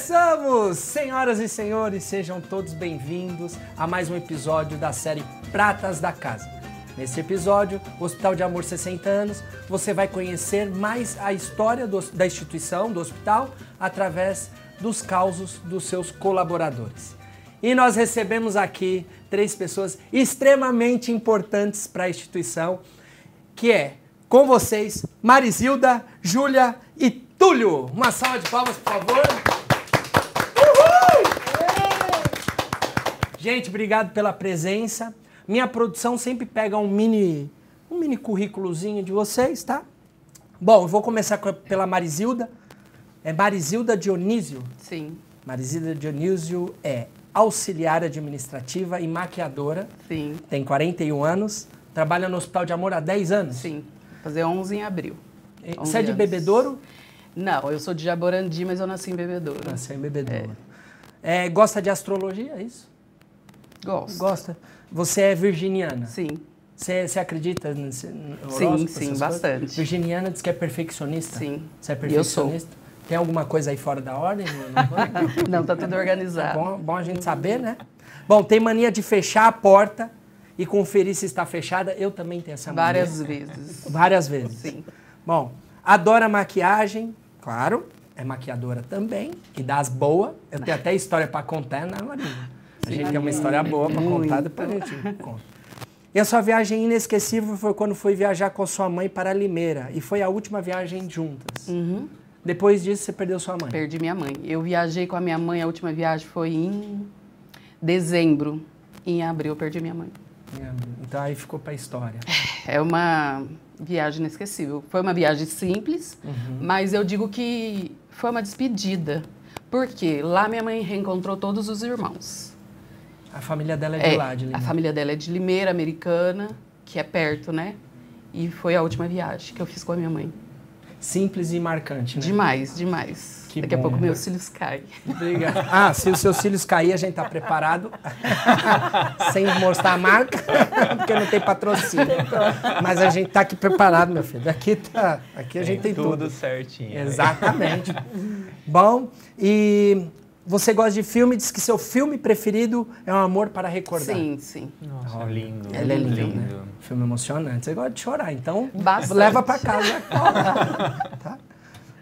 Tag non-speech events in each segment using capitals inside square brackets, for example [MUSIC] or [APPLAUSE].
Começamos! Senhoras e senhores, sejam todos bem-vindos a mais um episódio da série Pratas da Casa. Nesse episódio, Hospital de Amor 60 anos, você vai conhecer mais a história do- da instituição, do hospital, através dos causos dos seus colaboradores. E nós recebemos aqui três pessoas extremamente importantes para a instituição, que é com vocês Marisilda, Júlia e Túlio. Uma salva de palmas, por favor. Gente, obrigado pela presença. Minha produção sempre pega um mini, um mini currículozinho de vocês, tá? Bom, eu vou começar com- pela Marisilda. É Marisilda Dionísio. Sim, Marisilda Dionísio é auxiliar administrativa e maquiadora. sim, Tem 41 anos. Trabalha no Hospital de Amor há 10 anos. sim. Fazer 11 em abril. Você é de 11 anos. Bebedouro? Não, eu sou de Jaborandi, mas eu nasci em Bebedouro. Nasceu em Bebedouro. É, gosta de astrologia, é isso? Gosto. Gosta. Você é virginiana? Sim, Você, você acredita nesse Sim, horóscopo, sim, essas bastante. coisas? Virginiana diz que é perfeccionista? Sim. Você é E eu perfeccionista? Tem alguma coisa aí fora da ordem? [LAUGHS] Não, tá tudo É organizado. bom, bom a gente saber, né? Bom, tem mania de fechar a porta e conferir se está fechada. Eu também tenho essa mania. Várias vezes. Várias vezes. Sim. Bom, adora maquiagem, claro. É maquiadora também e das boas. Eu tenho até história para contar, né, Marinha? A gente tem uma história boa para contar, depois a gente conta. E a sua viagem inesquecível foi quando foi viajar com sua mãe para Limeira. E foi a última viagem juntas. Uhum. Depois disso, você perdeu sua mãe. Perdi minha mãe. Eu viajei com a minha mãe, a última viagem foi em dezembro. Em abril eu perdi minha mãe. Então aí ficou para a história. [LAUGHS] É uma viagem inesquecível. Foi uma viagem simples, Uhum. mas eu digo que foi uma despedida. Porque lá minha mãe reencontrou todos os irmãos. A família dela é de lá, de a Limeira. família dela é de Limeira, americana, que é perto, né? E foi a última viagem que eu fiz com a minha mãe. Simples e marcante, né? Demais, demais. Que Daqui bom. a pouco meus cílios caem. Obrigado. Ah, se os seus cílios cair, a gente tá preparado. [LAUGHS] Sem mostrar a marca, [LAUGHS] porque não tem patrocínio. Mas a gente tá aqui preparado, meu filho. Aqui, tá, aqui a gente tem tudo. tudo certinho. né? Exatamente. Bom, e você gosta de filme, diz que seu filme preferido é Um Amor para Recordar. Sim, sim. Nossa, lindo. Ele é lindo, né? Filme emocionante. Você gosta de chorar, então Bastante. leva pra casa. [LAUGHS] tá?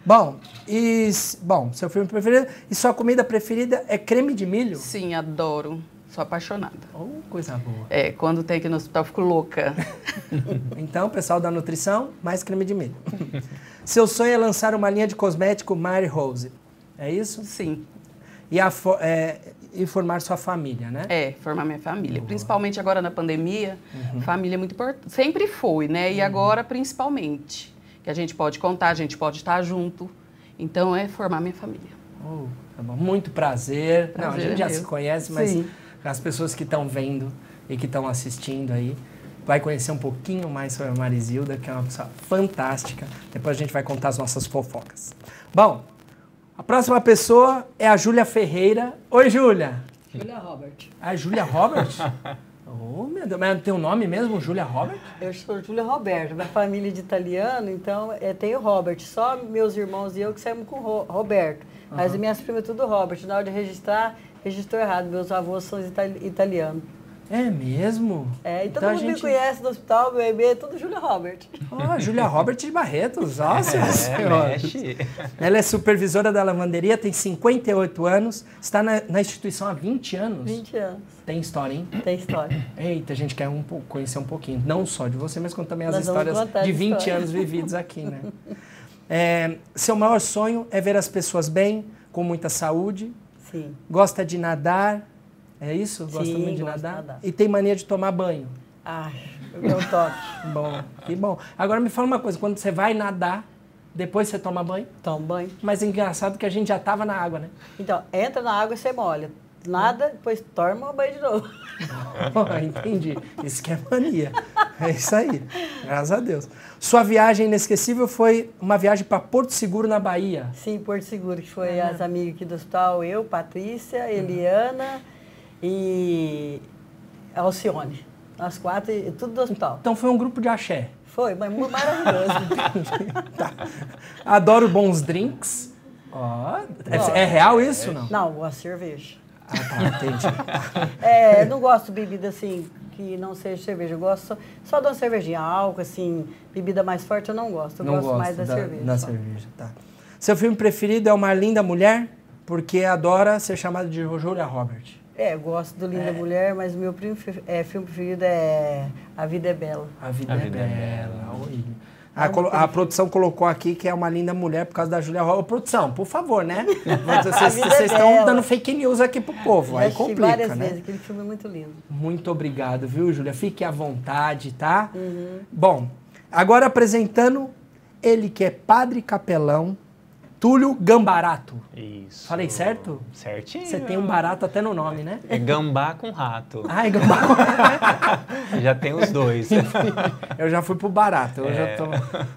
Bom, e bom, seu filme preferido e sua comida preferida é creme de milho? Sim, adoro. Sou apaixonada. Oh, coisa boa. É, quando tem aqui no hospital, eu fico louca. [LAUGHS] Então, pessoal da nutrição, mais creme de milho. [LAUGHS] Seu sonho é lançar uma linha de cosmético Mary Rose. É isso? Sim. E, a é, e formar sua família, né? É, formar minha família. Principalmente agora na pandemia, Uhum. família é muito importante. Sempre foi, né? E agora, principalmente. Que a gente pode contar, a gente pode estar junto. Então, é formar minha família. Oh, tá. Muito prazer. Não, a Prazer gente é já meu. se conhece, mas Sim. as pessoas que estão vendo e que estão assistindo aí vai conhecer um pouquinho mais sobre a Marisilda, que é uma pessoa fantástica. Depois a gente vai contar as nossas fofocas. Bom, a próxima pessoa é a Júlia Ferreira. Oi, Júlia. Julia Robert. Ah, Júlia Robert? oh, meu Deus. Mas tem o nome mesmo, Júlia Robert? Eu sou Júlia Roberto, da família de italiano, então é, tem o Robert. Só meus irmãos e eu que saímos com Ro- Roberto. Mas as minhas primas tudo Robert. Na hora de registrar, registrou errado. Meus avós são itali- italianos. É mesmo? É, e todo Então mundo me gente- conhece no hospital, meu bebê, é tudo Júlia Robert. Ó, Júlia Robert de Barretos. Nossa É, senhora. mexe. [LAUGHS] Ela é supervisora da lavanderia, tem 58 anos, está na, na instituição há 20 anos. 20 anos. Tem história, hein? Tem história. [CLEARS THROAT] Eita, a gente quer um, pouco- conhecer um pouquinho, não só de você, mas também as Nós histórias de as 20 histórias. anos vividos aqui, né? [LAUGHS] É, seu maior sonho é ver as pessoas bem, com muita saúde, Sim. gosta de nadar, é isso? Gosta Sim, muito de gosto de nadar? nadar. E tem mania de tomar banho. O meu toque. [LAUGHS] Bom, que bom. Agora me fala uma coisa, quando você vai nadar, depois você toma banho? Tomo banho. Mas é engraçado que a gente já estava na água, né? Então, entra na água e você molha. Nada, depois toma banho de novo. [LAUGHS] Oh, entendi. Isso que é mania. É isso aí. Graças a Deus. Sua viagem inesquecível foi uma viagem para Porto Seguro, na Bahia. Sim, Porto Seguro, que foi as amigas aqui do hospital, eu, Patrícia, Eliana e Alcione. Nós quatro, e tudo do hospital. Então foi um grupo de axé. Foi, mas muito maravilhoso. [LAUGHS] Tá. Adoro bons drinks. Ó, é, é real isso não? Não, gosto de cerveja. Ah, tá, entendi. [LAUGHS] É, não gosto de bebida assim que não seja cerveja. Eu gosto só, só de uma cervejinha, álcool, assim, bebida mais forte eu não gosto. Eu não gosto gosto mais da, cerveja. Da só. cerveja, tá. Seu filme preferido é Uma Linda Mulher? Porque adora ser chamado de Julia Robert. É, eu gosto do Linda Mulher, mas meu primo, é, filme preferido é A Vida é Bela. A vida, A é, Vida é bela. Oi. A, colo- a produção colocou aqui que é uma linda mulher por causa da Julia Roberts. Ô, produção, por favor, né? [LAUGHS] Vocês é estão bela. dando fake news aqui pro povo. Aí complica, várias né? vezes, aquele filme é muito lindo. Muito obrigado, viu, Júlia? Fique à vontade, tá? Uhum. Bom, agora apresentando ele que é padre capelão, Túlio Gambarato. Isso. Falei certo? Certinho. Você tem um barato até no nome, né? É gambá com rato. [LAUGHS] Ai, Gambarato. Já tem os dois. Eu já fui pro barato. Eu É. já tô.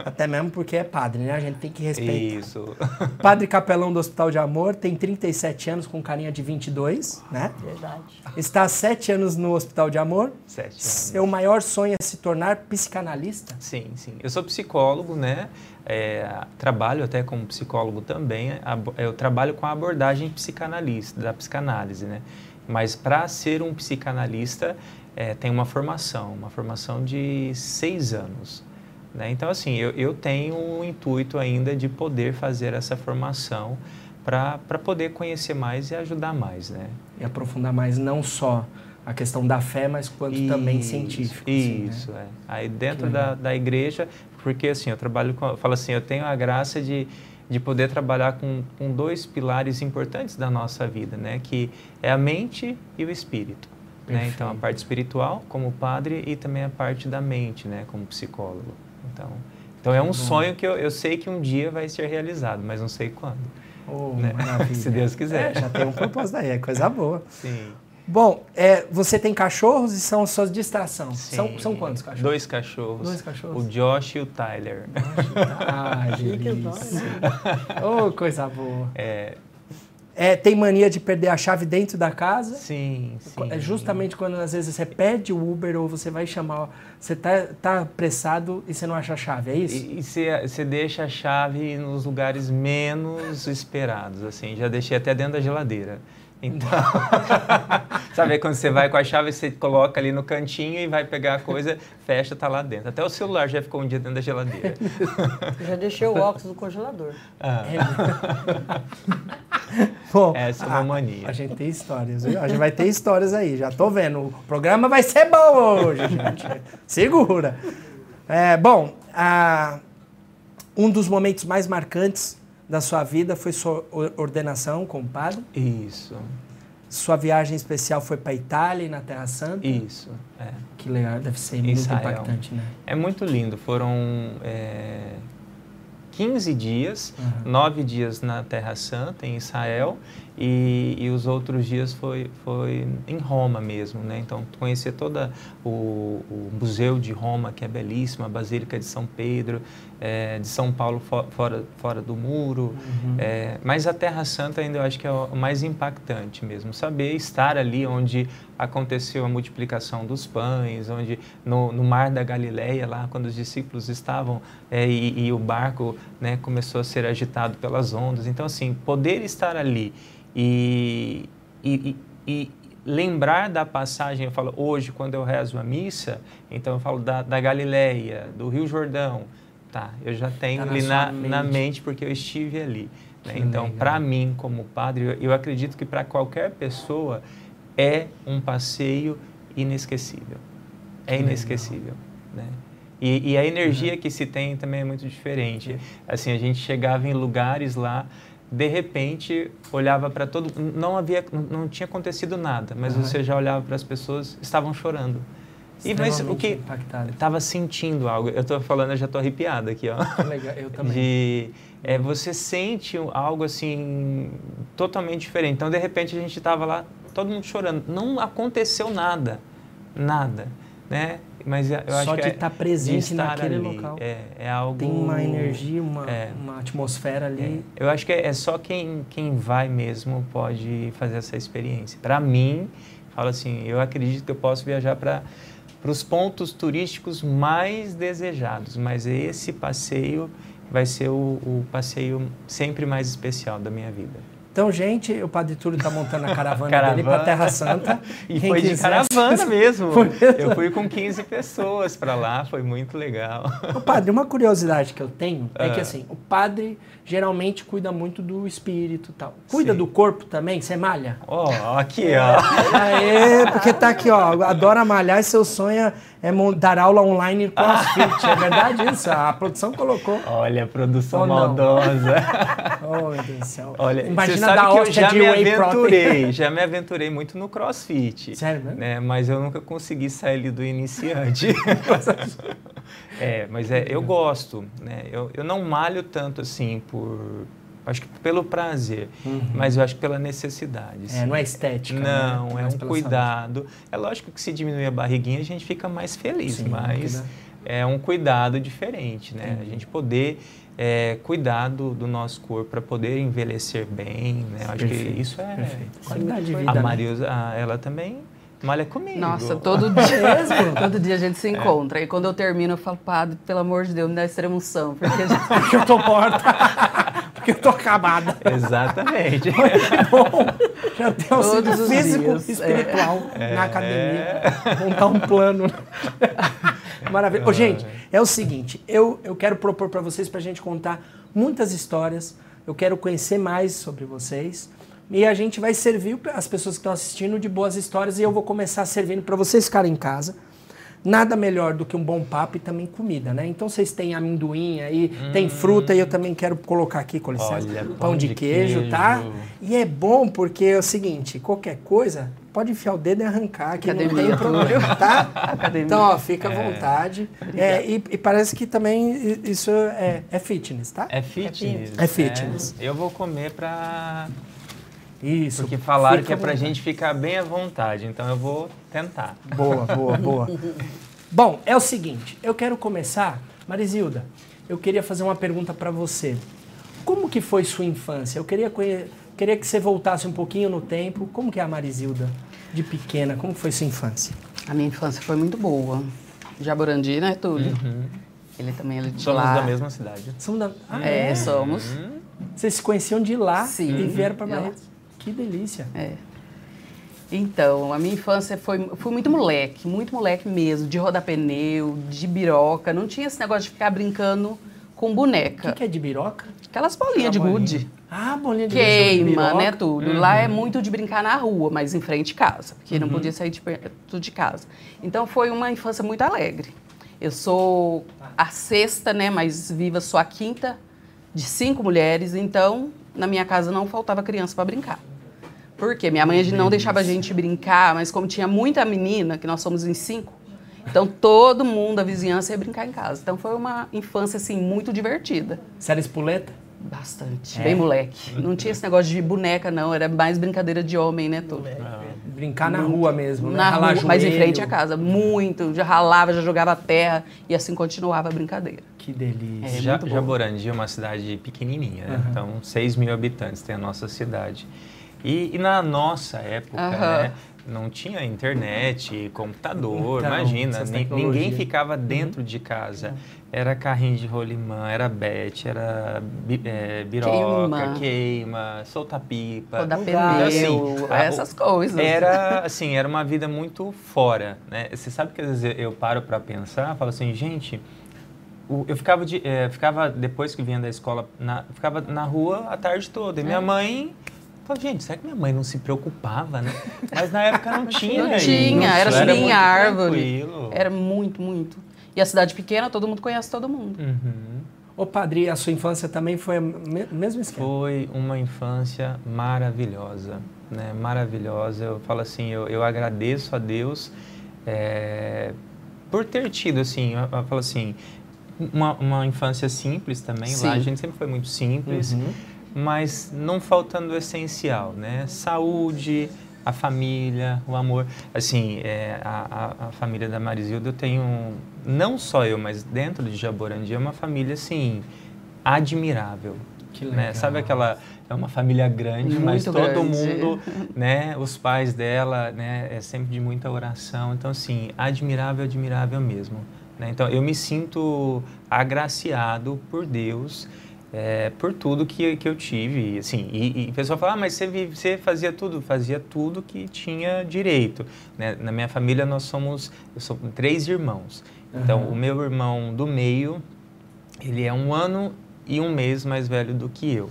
Até mesmo porque é padre, né? A gente tem que respeitar. Isso. Padre capelão do Hospital de Amor, tem 37 anos com carinha de 22, né? Verdade. Está há 7 anos no Hospital de Amor. Sete anos. Seu maior sonho é se tornar psicanalista? Sim, sim. Eu sou psicólogo, né? É, trabalho até como psicólogo também. Eu trabalho com a abordagem psicanalista, da psicanálise, né? Mas para ser um psicanalista, é, tem uma formação, uma formação de seis anos. Né? Então, assim, eu, eu tenho o intuito ainda de poder fazer essa formação para poder conhecer mais e ajudar mais, né? E aprofundar mais não só a questão da fé, mas quanto também Isso, científico. assim, né? Isso, é. Aí dentro da, da igreja, porque assim, eu trabalho com, eu falo assim, eu tenho a graça de, de poder trabalhar com, com dois pilares importantes da nossa vida, né? Que é a mente e o espírito. Né? Então, a parte espiritual como padre e também a parte da mente, né? Como psicólogo. Então, então é um sonho que eu, eu sei que um dia vai ser realizado, mas não sei quando. Oh, né? [LAUGHS] Se Deus quiser. É, já tem um propósito aí, é coisa boa. Sim. Bom, é, você tem cachorros e são suas distrações. São, Sim. são quantos cachorros? Dois cachorros. Dois cachorros? O Josh e o Tyler. Ah, [LAUGHS] delícia. nomes. Oh, coisa boa. É, É, tem mania de perder a chave dentro da casa? sim, sim. É justamente quando às vezes você pede o Uber ou você vai chamar, você tá, tá apressado e você não acha a chave, é isso? E você você deixa a chave nos lugares menos esperados, assim. Já deixei até dentro da geladeira. Então, [LAUGHS] sabe quando você vai com a chave, você coloca ali no cantinho e vai pegar a coisa, fecha, tá lá dentro. Até o celular já ficou um dia dentro da geladeira. [LAUGHS] Já deixei o óculos no congelador. Ah, [LAUGHS] Bom, essa é uma mania. a gente tem histórias, viu? A gente vai ter histórias aí, já tô vendo. O programa vai ser bom hoje, gente. Segura. É, bom, a- um dos momentos mais marcantes da sua vida foi sua or- ordenação como padre. Isso, Sua viagem especial foi para Itália e na Terra Santa. isso. É. Que legal, deve ser muito Israel. impactante, né? É muito lindo. Foram é, 15 dias, Uhum. nove dias na Terra Santa, em Israel, e, e os outros dias foi, foi em Roma mesmo. Né? Então, conhecer todo o, o Museu de Roma, que é belíssimo, a Basílica de São Pedro, é, de São Paulo fo- fora, fora do muro. Uhum. É, mas a Terra Santa ainda eu acho que é o mais impactante mesmo. Saber estar ali onde aconteceu a multiplicação dos pães, onde no, no mar da Galileia, lá quando os discípulos estavam é, e, e o barco né, começou a ser agitado pelas ondas. Então, assim, poder estar ali e, e, e- lembrar da passagem, eu falo hoje, quando eu rezo a missa, então eu falo da, da Galileia, do Rio Jordão, tá, eu já tenho Tá na ali na, na mente. mente porque eu estive ali. né? Que Então, para mim, como padre, eu, acredito que para qualquer pessoa é um passeio inesquecível. É legal. inesquecível. Né? E, e a energia Uhum. que se tem também é muito diferente. Assim, a gente chegava em lugares lá, de repente olhava para todo, não havia, não tinha acontecido nada, mas Uhum. você já olhava para as pessoas, estavam chorando. E mas o que estava sentindo algo. Eu estou falando, eu já estou arrepiado aqui, ó. Que legal, eu também. De, é, você sente algo assim totalmente diferente. Então, de repente, a gente estava lá, todo mundo chorando. Não aconteceu nada, nada, né? Mas eu acho Só que de é- estar presente de estar naquele ali, local. É, é algo. Tem uma energia, uma, É. uma atmosfera ali. É, eu acho que é, é só quem, quem vai mesmo pode fazer essa experiência. Para mim, falo assim, eu acredito que eu posso viajar para os pontos turísticos mais desejados, mas esse passeio vai ser o, o passeio sempre mais especial da minha vida. Então, gente, o Padre Túlio está montando a caravana, Caravana. dele para Terra Santa. [LAUGHS] E Quem foi de quiser- caravana [LAUGHS] mesmo. Eu fui com 15 pessoas para lá, foi muito legal. Ô, padre, uma curiosidade que eu tenho é que Ah. assim, o padre geralmente cuida muito do espírito e tal. Cuida Sim. do corpo também? Você malha? Ó, aqui, ó. Aê, porque tá aqui, ó. Adora malhar e seu sonho é- dar aula online crossfit. É verdade isso? A produção colocou. Olha a produção Ou maldosa. [LAUGHS] Oh, meu Deus do céu. Olha, Imagina dar que eu já me aventurei, [LAUGHS] já me aventurei muito no crossfit. Sério mesmo? Né? Mas eu nunca consegui sair ali do iniciante. [LAUGHS] é, mas é, eu gosto, né? Eu, eu não malho tanto assim por... Acho que pelo prazer, mas eu acho que pela necessidade. Uhum. É, não é estética. Não, né? é Mais um cuidado. É lógico que se diminuir a barriguinha a gente fica mais feliz, Sim, mas cuida. é um cuidado diferente, né? A gente poder é, cuidar do, do nosso corpo para poder envelhecer bem, né? Eu acho Perfeito, que isso é Perfeito. Qualidade de vida. a né? Saúde. ela também malha comigo. Nossa, todo dia. [LAUGHS] Mesmo? Todo dia a gente É. se encontra. E quando eu termino, eu falo, padre, pelo amor de Deus, me dá extremoção. Porque a gente Porque [LAUGHS] eu tô morta. [LAUGHS] Porque eu tô acabada. [LAUGHS] Exatamente. Bom, já tem auxílio Todos físico e espiritual na academia. Montar um plano. [LAUGHS] Maravilha. Ô, gente, é o seguinte, eu, eu quero propor para vocês, para a gente contar muitas histórias. Eu quero conhecer mais sobre vocês. E a gente vai servir as pessoas que estão assistindo de boas histórias. E eu vou começar servindo para vocês ficarem em casa. Nada melhor do que um bom papo e também comida, né? Então vocês têm amendoim aí, tem fruta e eu também quero colocar aqui, com licença, Olha, pão, de, queijo, tá? queijo. E é bom porque é o seguinte, qualquer coisa, pode enfiar o dedo e arrancar, que não Academia. tem problema, tá? Academia. Então, ó, fica à vontade. É, e, e parece que também isso é, é fitness, tá? É fitness. É fitness. É, eu vou comer pra. Isso. Porque falaram que é pra vontade. gente ficar bem à vontade, então eu vou tentar. Boa, boa, [LAUGHS] boa. Bom, é o seguinte, eu quero começar, Marisilda, eu queria fazer uma pergunta para você. Como que foi sua infância? Eu queria, queria que você voltasse um pouquinho no tempo. Como que é a Marisilda de pequena? Como foi sua infância? A minha infância foi muito boa. Jaborandi, né, Túlio? Ele também é de Somos lá. da mesma cidade. São da... Ah, É, somos. Vocês se conheciam de lá Sim. e vieram para. Barretos. Que delícia. É. Então, a minha infância foi fui muito moleque, muito moleque mesmo, de rodar pneu, de biroca. Não tinha esse negócio de ficar brincando com O boneca. que, que é de biroca? Aquelas bolinhas de gude. Ah, bolinha de gude, Queima, biroca. né, tudo. Lá é muito de brincar na rua, mas em frente de casa, porque Uhum. não podia sair de perto de casa. Então foi uma infância muito alegre. Eu sou a sexta, né, mas viva sou a quinta de cinco mulheres, então na minha casa não faltava criança para brincar. Porque minha mãe não deixava a gente brincar, mas como tinha muita menina, que nós somos em cinco, então todo mundo, a vizinhança ia brincar em casa. Então foi uma infância assim muito divertida. Você era espoleta? Bastante. É? Bem moleque. Não tinha esse negócio de boneca, não. Era mais brincadeira de homem, né, tudo. Brincar na rua mesmo, né? Na Ralar rua, mas em frente à casa. Muito. Já ralava, já jogava terra. E assim continuava a brincadeira. Que delícia. É, muito bom. Jaborandi é uma cidade pequenininha, né? então 6 mil habitantes tem a nossa cidade. E, e na nossa época, né, não tinha internet, computador, Então, imagina, ninguém ficava dentro de casa. Era carrinho de rolimã, era bete, era bi- é, biroca, Queima. queima, solta pipa. Rodar Lugar. pneu, Assim, essas coisas. Era assim, era uma vida muito fora, né? Você sabe que às vezes eu- paro para pensar, falo assim, gente, eu ficava de, eh, ficava depois que vinha da escola, na, ficava na rua a tarde toda. E minha mãe Falei, gente, será que minha mãe não se preocupava, né? Mas na época não [LAUGHS] tinha Não isso. tinha, era subir em muito árvore. tranquilo. Era muito, muito. E a cidade pequena, todo mundo conhece todo mundo. Uhum. Ô, padre, a sua infância também foi o me- mesmo esquema? Foi uma infância maravilhosa, né? Maravilhosa. Eu falo assim, eu, eu agradeço a Deus é, por ter tido, assim, eu, eu falo assim, uma, uma infância simples também. Lá a Sim. gente sempre foi muito simples, Uhum. Mas não faltando o essencial, né? Saúde, a família, o amor. Assim, é, a, a, família da Marisilda, eu tenho, não só eu, mas dentro de Jaborandi, é uma família, assim, admirável. Que né? legal. Sabe aquela é uma família grande, Muito mas todo grande. mundo, [LAUGHS] né? Os pais dela, né? É sempre de muita oração. Então, assim, admirável, admirável mesmo. Né? Então, eu me sinto agraciado por Deus é, por tudo que, que eu tive. Assim, e, e o pessoal fala, ah, mas você, vive, você fazia tudo? Fazia tudo que tinha direito. Né? Na minha família, nós somos eu sou três irmãos. Então, uhum. o meu irmão do meio, ele é um ano e um mês mais velho do que eu.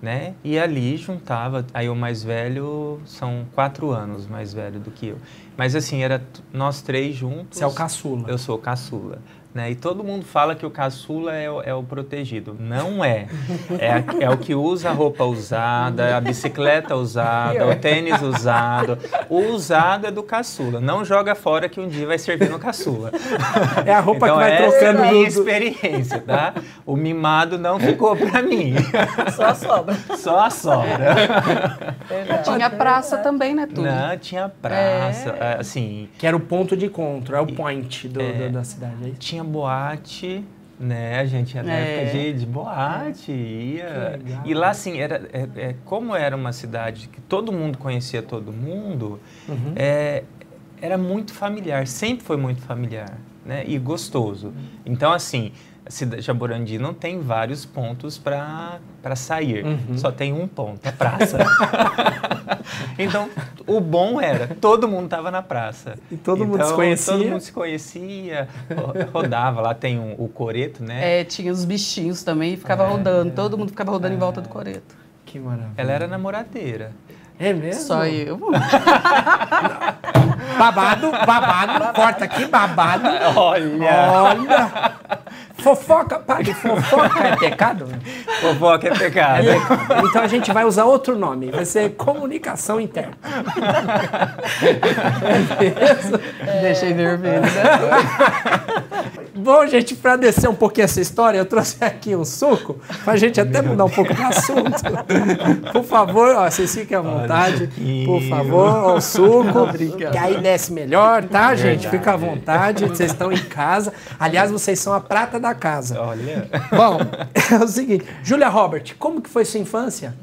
Né? E ali juntava, aí o mais velho são quatro anos mais velho do que eu. Mas assim, era nós três juntos. Você é o caçula. Eu sou o caçula. Né? E todo mundo fala que o caçula é o, é o protegido. Não é. é. É o que usa a roupa usada, a bicicleta usada, o tênis usado. O usado é do caçula. Não joga fora que um dia vai servir no caçula. É a roupa então, que vai trocando. É a minha experiência, tá? O mimado não ficou para mim. Só a sobra. Só a sobra. Tinha praça também, né, tudo? Não, tinha praça. É. Assim, que era o ponto de encontro, é o point do, é, do, da cidade. É tinha boate, né? A gente era na é. época de, de boate, ia. E lá, assim, era, é, é, como era uma cidade que todo mundo conhecia todo mundo, uhum. é, era muito familiar, sempre foi muito familiar, né? E gostoso. Então, assim, Jaborandi não tem vários pontos para sair, uhum. só tem um ponto, a praça. [LAUGHS] então, o bom era, todo mundo estava na praça. E todo então, mundo se conhecia? Todo mundo se conhecia, rodava, lá tem um, o coreto, né? É, tinha os bichinhos também, ficava é, rodando, é, todo mundo ficava rodando é, em volta do coreto. Que maravilha. Ela era namoradeira. É mesmo? Só eu. [LAUGHS] babado, babado, corta aqui, babado. Olha. Olha. Fofoca, padre, fofoca é pecado? [LAUGHS] Fofoca é pecado. É Então a gente vai usar outro nome, vai ser comunicação interna. É [LAUGHS] Deixei vermelho, né? [LAUGHS] Bom, gente, para descer um pouquinho essa história, eu trouxe aqui um suco, pra gente até mudar um pouco de assunto. Por favor, ó, vocês fiquem à vontade. Por favor, ó, o suco, que aí desce melhor, tá, gente? Fica à vontade, vocês estão em casa. Aliás, vocês são a prata da casa. Olha. Bom, [LAUGHS] é o seguinte, Julia Robert, como que foi sua infância?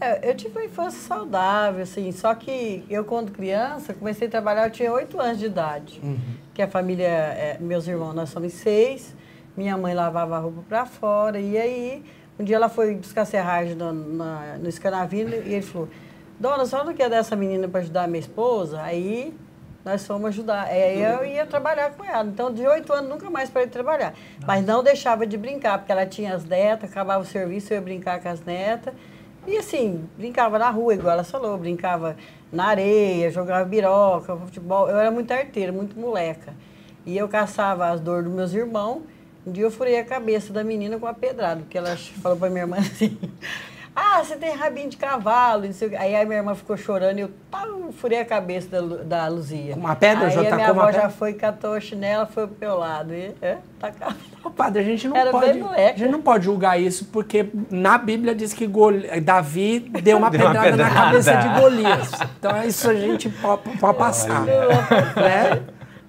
É, eu tive uma infância saudável, assim, só que eu, quando criança, comecei a trabalhar, eu tinha oito anos de idade. Uhum. Que a família, é, meus irmãos, nós somos seis, minha mãe lavava a roupa para fora, e aí, um dia ela foi buscar serragem no, na, no escanavino, e ele falou, dona, senhora não quer dar essa menina para ajudar a minha esposa? Aí nós fomos ajudar. Aí eu ia trabalhar com ela. Então, de oito anos, nunca mais parei de trabalhar. Mas não deixava de brincar, porque ela tinha as netas, acabava o serviço, eu ia brincar com as netas. E assim, brincava na rua, igual ela falou, brincava na areia, jogava biroca, futebol. Eu era muito arteira, muito moleca. E eu caçava as dores dos meus irmãos. Um dia eu furei a cabeça da menina com a pedrada, porque ela falou para minha irmã [LAUGHS] assim: ah, você tem rabinho de cavalo. Aí a minha irmã ficou chorando e eu pau, furei a cabeça da, da Luzia. Uma pedra aí já a minha avó já foi, catou a chinela, foi pro meu lado. E, é, tacava. Tá padre, a gente não Era pode. A gente não pode julgar isso, porque na Bíblia diz que Goli, Davi deu uma, [LAUGHS] deu pedrada, uma pedrada, na cabeça de Golias. Então isso a gente pode, pode passar. né?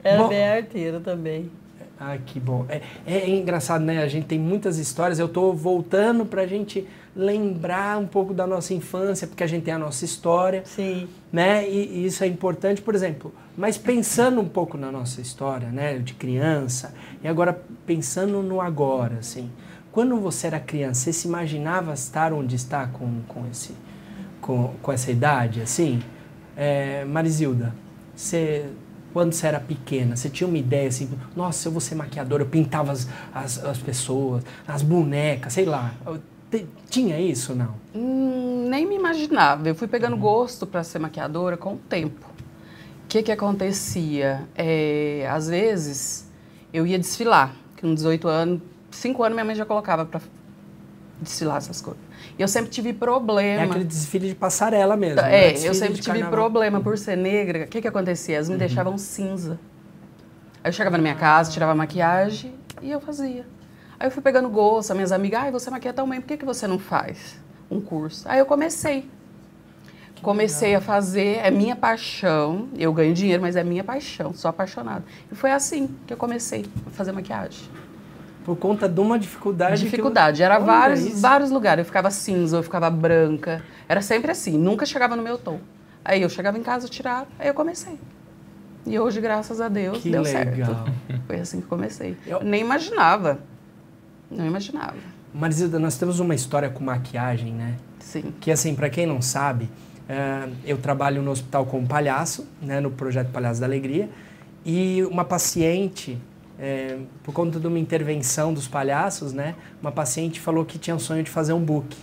Era Bom, bem arteiro também. Ah, que bom. É, é, engraçado, né? A gente tem muitas histórias. Eu estou voltando para a gente lembrar um pouco da nossa infância, porque a gente tem a nossa história. Sim. Né? E, e isso é importante, por exemplo. Mas pensando um pouco na nossa história, né? De criança, e agora pensando no agora, assim. Quando você era criança, você se imaginava estar onde está com, com, esse, com, com essa idade, assim? É, Marizilda, você quando você era pequena, você tinha uma ideia assim, nossa, eu vou ser maquiadora, eu pintava as, as, as pessoas, as bonecas, sei lá. Tinha isso não? Hum, nem me imaginava. Eu fui pegando uhum. gosto para ser maquiadora com o tempo. O que, que acontecia? É, às vezes, eu ia desfilar, com 18 anos, 5 anos minha mãe já colocava para desfilar essas coisas. E eu sempre tive problema. É aquele desfile de passarela mesmo. É, né? eu sempre tive carnaval. problema por ser negra. O que, que acontecia? Elas me uhum. deixavam cinza. Aí eu chegava na minha casa, tirava a maquiagem e eu fazia. Aí eu fui pegando gosto, as minhas amigas, ai, você maquia tão bem, por que, que você não faz um curso? Aí eu comecei. Que comecei legal. a fazer, é minha paixão, eu ganho dinheiro, mas é minha paixão, sou apaixonada. E foi assim que eu comecei a fazer maquiagem. Por conta de uma dificuldade. Dificuldade. Eu... Era vários, vários lugares. Eu ficava cinza, eu ficava branca. Era sempre assim. Nunca chegava no meu tom. Aí eu chegava em casa, tirava, aí eu comecei. E hoje, graças a Deus, Que deu legal. certo. Foi assim que comecei. Eu- Nem imaginava. Não imaginava. Marizilda, nós temos uma história com maquiagem, né? Sim. Que assim, para quem não sabe, eh, eu trabalho no hospital como palhaço, né, no projeto Palhaço da Alegria, e uma paciente, eh, por conta de uma intervenção dos palhaços, né, uma paciente falou que tinha um sonho de fazer um book.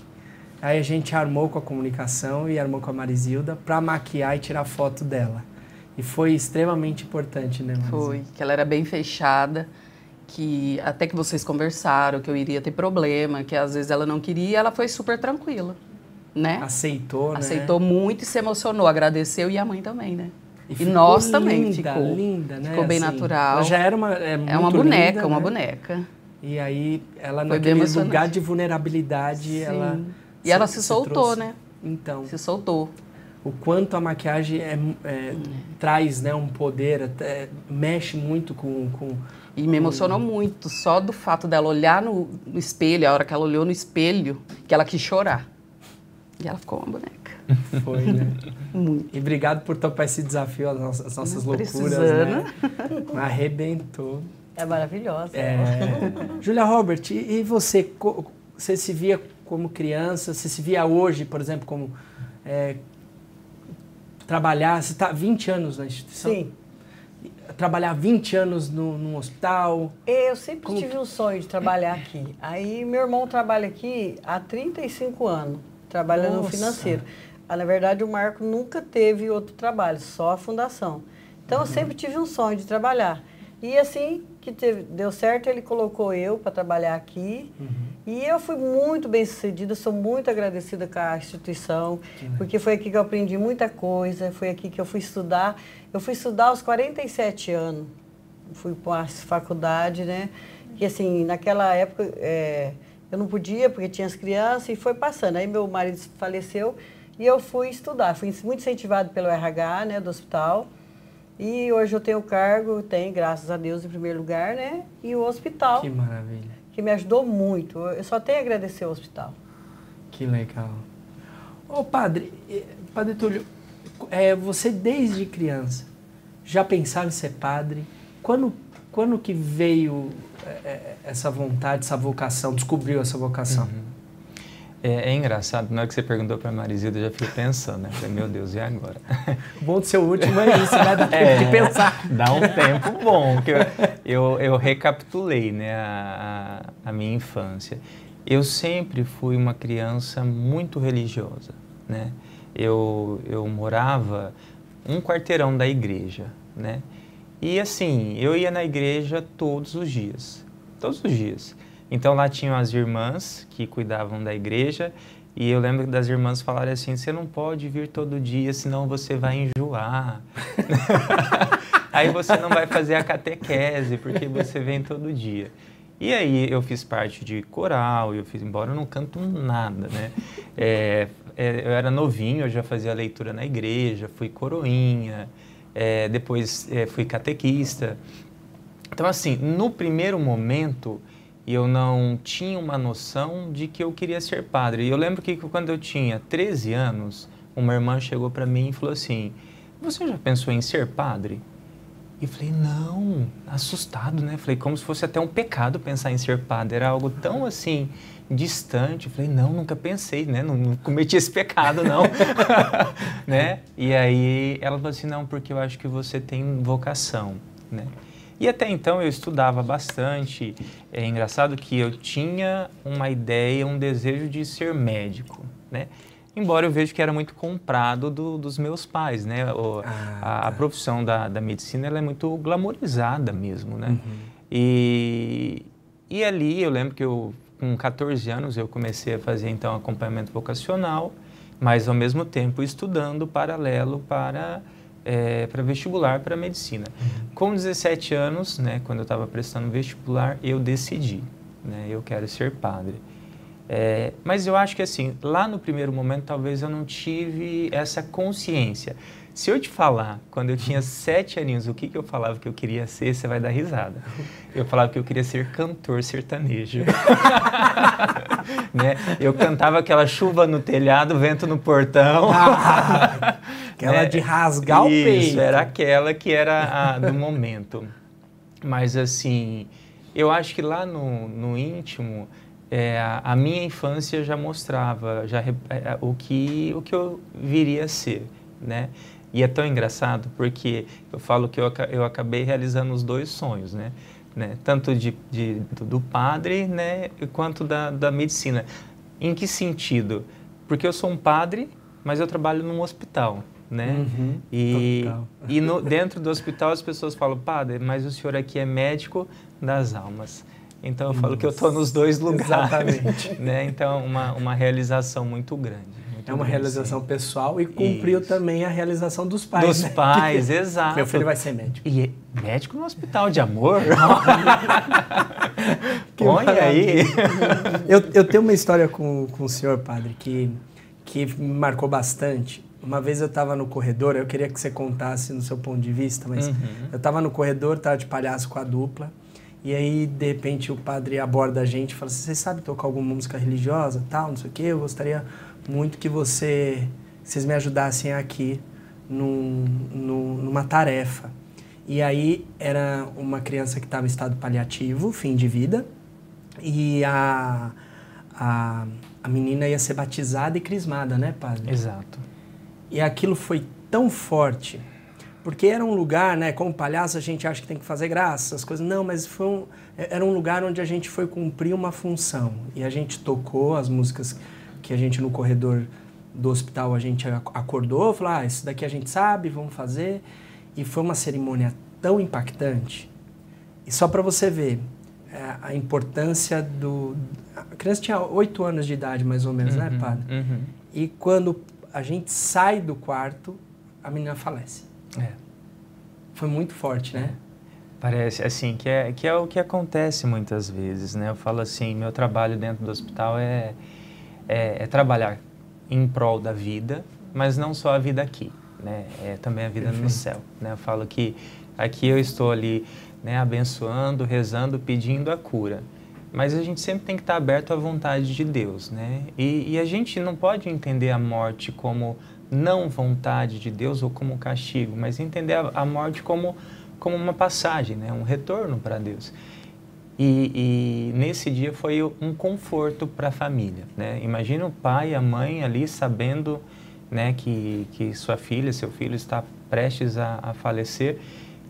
Aí a gente armou com a comunicação e armou com a Marizilda para maquiar e tirar foto dela. E foi extremamente importante, né, Marizilda? Foi. Que ela era bem fechada. Que até que vocês conversaram, que eu iria ter problema, que às vezes ela não queria, ela foi super tranquila. Né? Aceitou, né? Aceitou muito e se emocionou, agradeceu e a mãe também, né? E, ficou nós também linda, ficou. linda, né? Ficou bem Assim, natural. Ela já era uma é, É uma boneca, linda, uma né? boneca. E aí, ela Foi naquele lugar de vulnerabilidade, Sim. ela... E ela se soltou, né? Então, Se soltou. o quanto a maquiagem é, é, traz né, um poder, até, mexe muito com... com E me emocionou muito, só do fato dela olhar no, no espelho, a hora que ela olhou no espelho, que ela quis chorar. E ela ficou uma boneca. [LAUGHS] foi, né? Muito. E obrigado por topar esse desafio, as nossas, as nossas loucuras, né? [LAUGHS] Arrebentou. É maravilhosa. É... Julia Robert, e, e você? Você se via como criança? Você se via hoje, por exemplo, como é, trabalhar? Você está 20 anos na instituição? Sim. Trabalhar 20 anos no, num hospital? Eu sempre Como tive um sonho de trabalhar aqui. Aí meu irmão trabalha aqui há 35 anos, trabalha no Nossa. financeiro. Ah, na verdade, o Marco nunca teve outro trabalho, só a fundação. Então, eu sempre tive um sonho de trabalhar. E assim que teve- deu certo, ele colocou eu para trabalhar aqui. E eu fui muito bem sucedida, sou muito agradecida com a instituição, porque foi aqui que eu aprendi muita coisa, foi aqui que eu fui estudar. Eu fui estudar aos 47 anos fui para a faculdade, né? Que assim, naquela época é, eu não podia porque tinha as crianças e foi passando. Aí meu marido faleceu e eu fui estudar. Fui muito incentivado pelo RH, né, do hospital. E hoje eu tenho o cargo, tenho, graças a Deus, em primeiro lugar, né? E o hospital, Que que, me ajudou muito. Eu só tenho a agradecer ao hospital. Que legal. Ô padre, padre Túlio, é, você desde criança já pensava em ser padre? Quando, quando que veio eh, eh, essa vontade, essa vocação, descobriu essa vocação? É, é engraçado, na hora que você perguntou para a Marizilda, eu já fiquei pensando, né? Falei, meu Deus, e agora? O [LAUGHS] bom de ser o último é isso, né? Dá [LAUGHS] tempo de pensar. Dá um tempo bom, que eu, eu, eu recapitulei né, a a minha infância. Eu sempre fui uma criança muito religiosa, né? Eu, eu morava um quarteirão da igreja, né? E assim, eu ia na igreja todos os dias, todos os dias. Então lá tinham as irmãs que cuidavam da igreja e eu lembro das irmãs falarem assim: você não pode vir todo dia, senão você vai enjoar. [LAUGHS] aí você não vai fazer a catequese porque você vem todo dia. E aí eu fiz parte de coral, eu fiz, embora eu não canto nada, né? É, é, eu era novinho, eu já fazia leitura na igreja, fui coroinha, é, depois é, fui catequista. Então, assim, no primeiro momento, eu não tinha uma noção de que eu queria ser padre. E eu lembro que quando eu tinha 13 anos, uma irmã chegou para mim e falou assim: Você já pensou em ser padre? E falei: Não, assustado, né? Falei, como se fosse até um pecado pensar em ser padre. Era algo tão assim distante. Falei: Não, nunca pensei, né? Não, não cometi esse pecado, não. [LAUGHS] [LAUGHS] né? E aí ela falou assim: Não, porque eu acho que você tem vocação, né? E até então eu estudava bastante. É engraçado que eu tinha uma ideia, um desejo de ser médico, né? Embora eu veja que era muito comprado do, dos meus pais, né? O, Ah, a, a tá. profissão da, da medicina ela é muito glamorizada mesmo, né? Uhum. E, e ali eu lembro que eu, com 14 anos, eu comecei a fazer então acompanhamento vocacional, mas ao mesmo tempo estudando paralelo para é, para vestibular para medicina. Com 17 anos, né, quando eu estava prestando vestibular, eu decidi, né, eu quero ser padre. É, mas eu acho que assim, lá no primeiro momento talvez eu não tive essa consciência. Se eu te falar, quando eu tinha sete aninhos, o que, que eu falava que eu queria ser, você vai dar risada. Eu falava que eu queria ser cantor sertanejo. [LAUGHS] né? Eu cantava aquela chuva no telhado, vento no portão. Ah, [LAUGHS] aquela né? de rasgar o peito. Isso, era aquela que era a do momento. Mas assim, eu acho que lá no, no íntimo, é, a, minha infância já mostrava já é, o, que, o que eu viria a ser, né? E é tão engraçado porque eu falo que eu, eu acabei realizando os dois sonhos, né? né? Tanto de, de, do padre, né? Quanto da, da medicina. Em que sentido? Porque eu sou um padre, mas eu trabalho num hospital, né? Uhum, e e no, dentro do hospital as pessoas falam, padre, mas o senhor aqui é médico das almas. Então eu falo que eu estou nos dois lugares. Exatamente. [LAUGHS] Né? Então uma, uma realização muito grande. Muito é uma grande, realização sim. pessoal e cumpriu Isso. também a realização dos pais. Dos né? pais, [LAUGHS] exato. Meu filho vai ser médico. E é médico no hospital de amor? [LAUGHS] Põe [LAUGHS] aí. eu, eu tenho uma história com, com o senhor, padre, que, que me marcou bastante. Uma vez eu estava no corredor, eu queria que você contasse no seu ponto de vista, mas uhum. eu estava no corredor, estava de palhaço com a dupla. E aí, de repente, o padre aborda a gente e fala assim, você sabe tocar alguma música religiosa, tal, não sei o quê? Eu gostaria muito que você, vocês me ajudassem aqui num, num, numa tarefa. E aí, era uma criança que estava em estado paliativo, fim de vida, e a, a, a menina ia ser batizada e crismada, né, padre? Exato. E aquilo foi tão forte porque era um lugar, né, como palhaço a gente acha que tem que fazer graça, as coisas. Não, mas foi um, era um lugar onde a gente foi cumprir uma função. E a gente tocou as músicas que a gente no corredor do hospital a gente acordou, falou: "Ah, isso daqui a gente sabe, vamos fazer". E foi uma cerimônia tão impactante. E só para você ver é, a importância do a criança tinha oito anos de idade mais ou menos, né, uhum, né, padre? Uhum. E quando a gente sai do quarto, a menina falece. É. Foi muito forte, né? Parece, assim, que é, que é o que acontece muitas vezes, né? Eu falo assim, meu trabalho dentro do hospital é, é, é trabalhar em prol da vida, mas não só a vida aqui, né? É também a vida Perfeito. no céu, né? Eu falo que aqui eu estou ali, né, abençoando, rezando, pedindo a cura. Mas a gente sempre tem que estar aberto à vontade de Deus, né? E, e a gente não pode entender a morte como não vontade de Deus ou como castigo, mas entender a, a morte como, como uma passagem, né? um retorno para Deus. E, e, nesse dia foi um conforto para a família. Né? Imagina o pai e a mãe ali sabendo né, que, que sua filha, seu filho está prestes a, a falecer.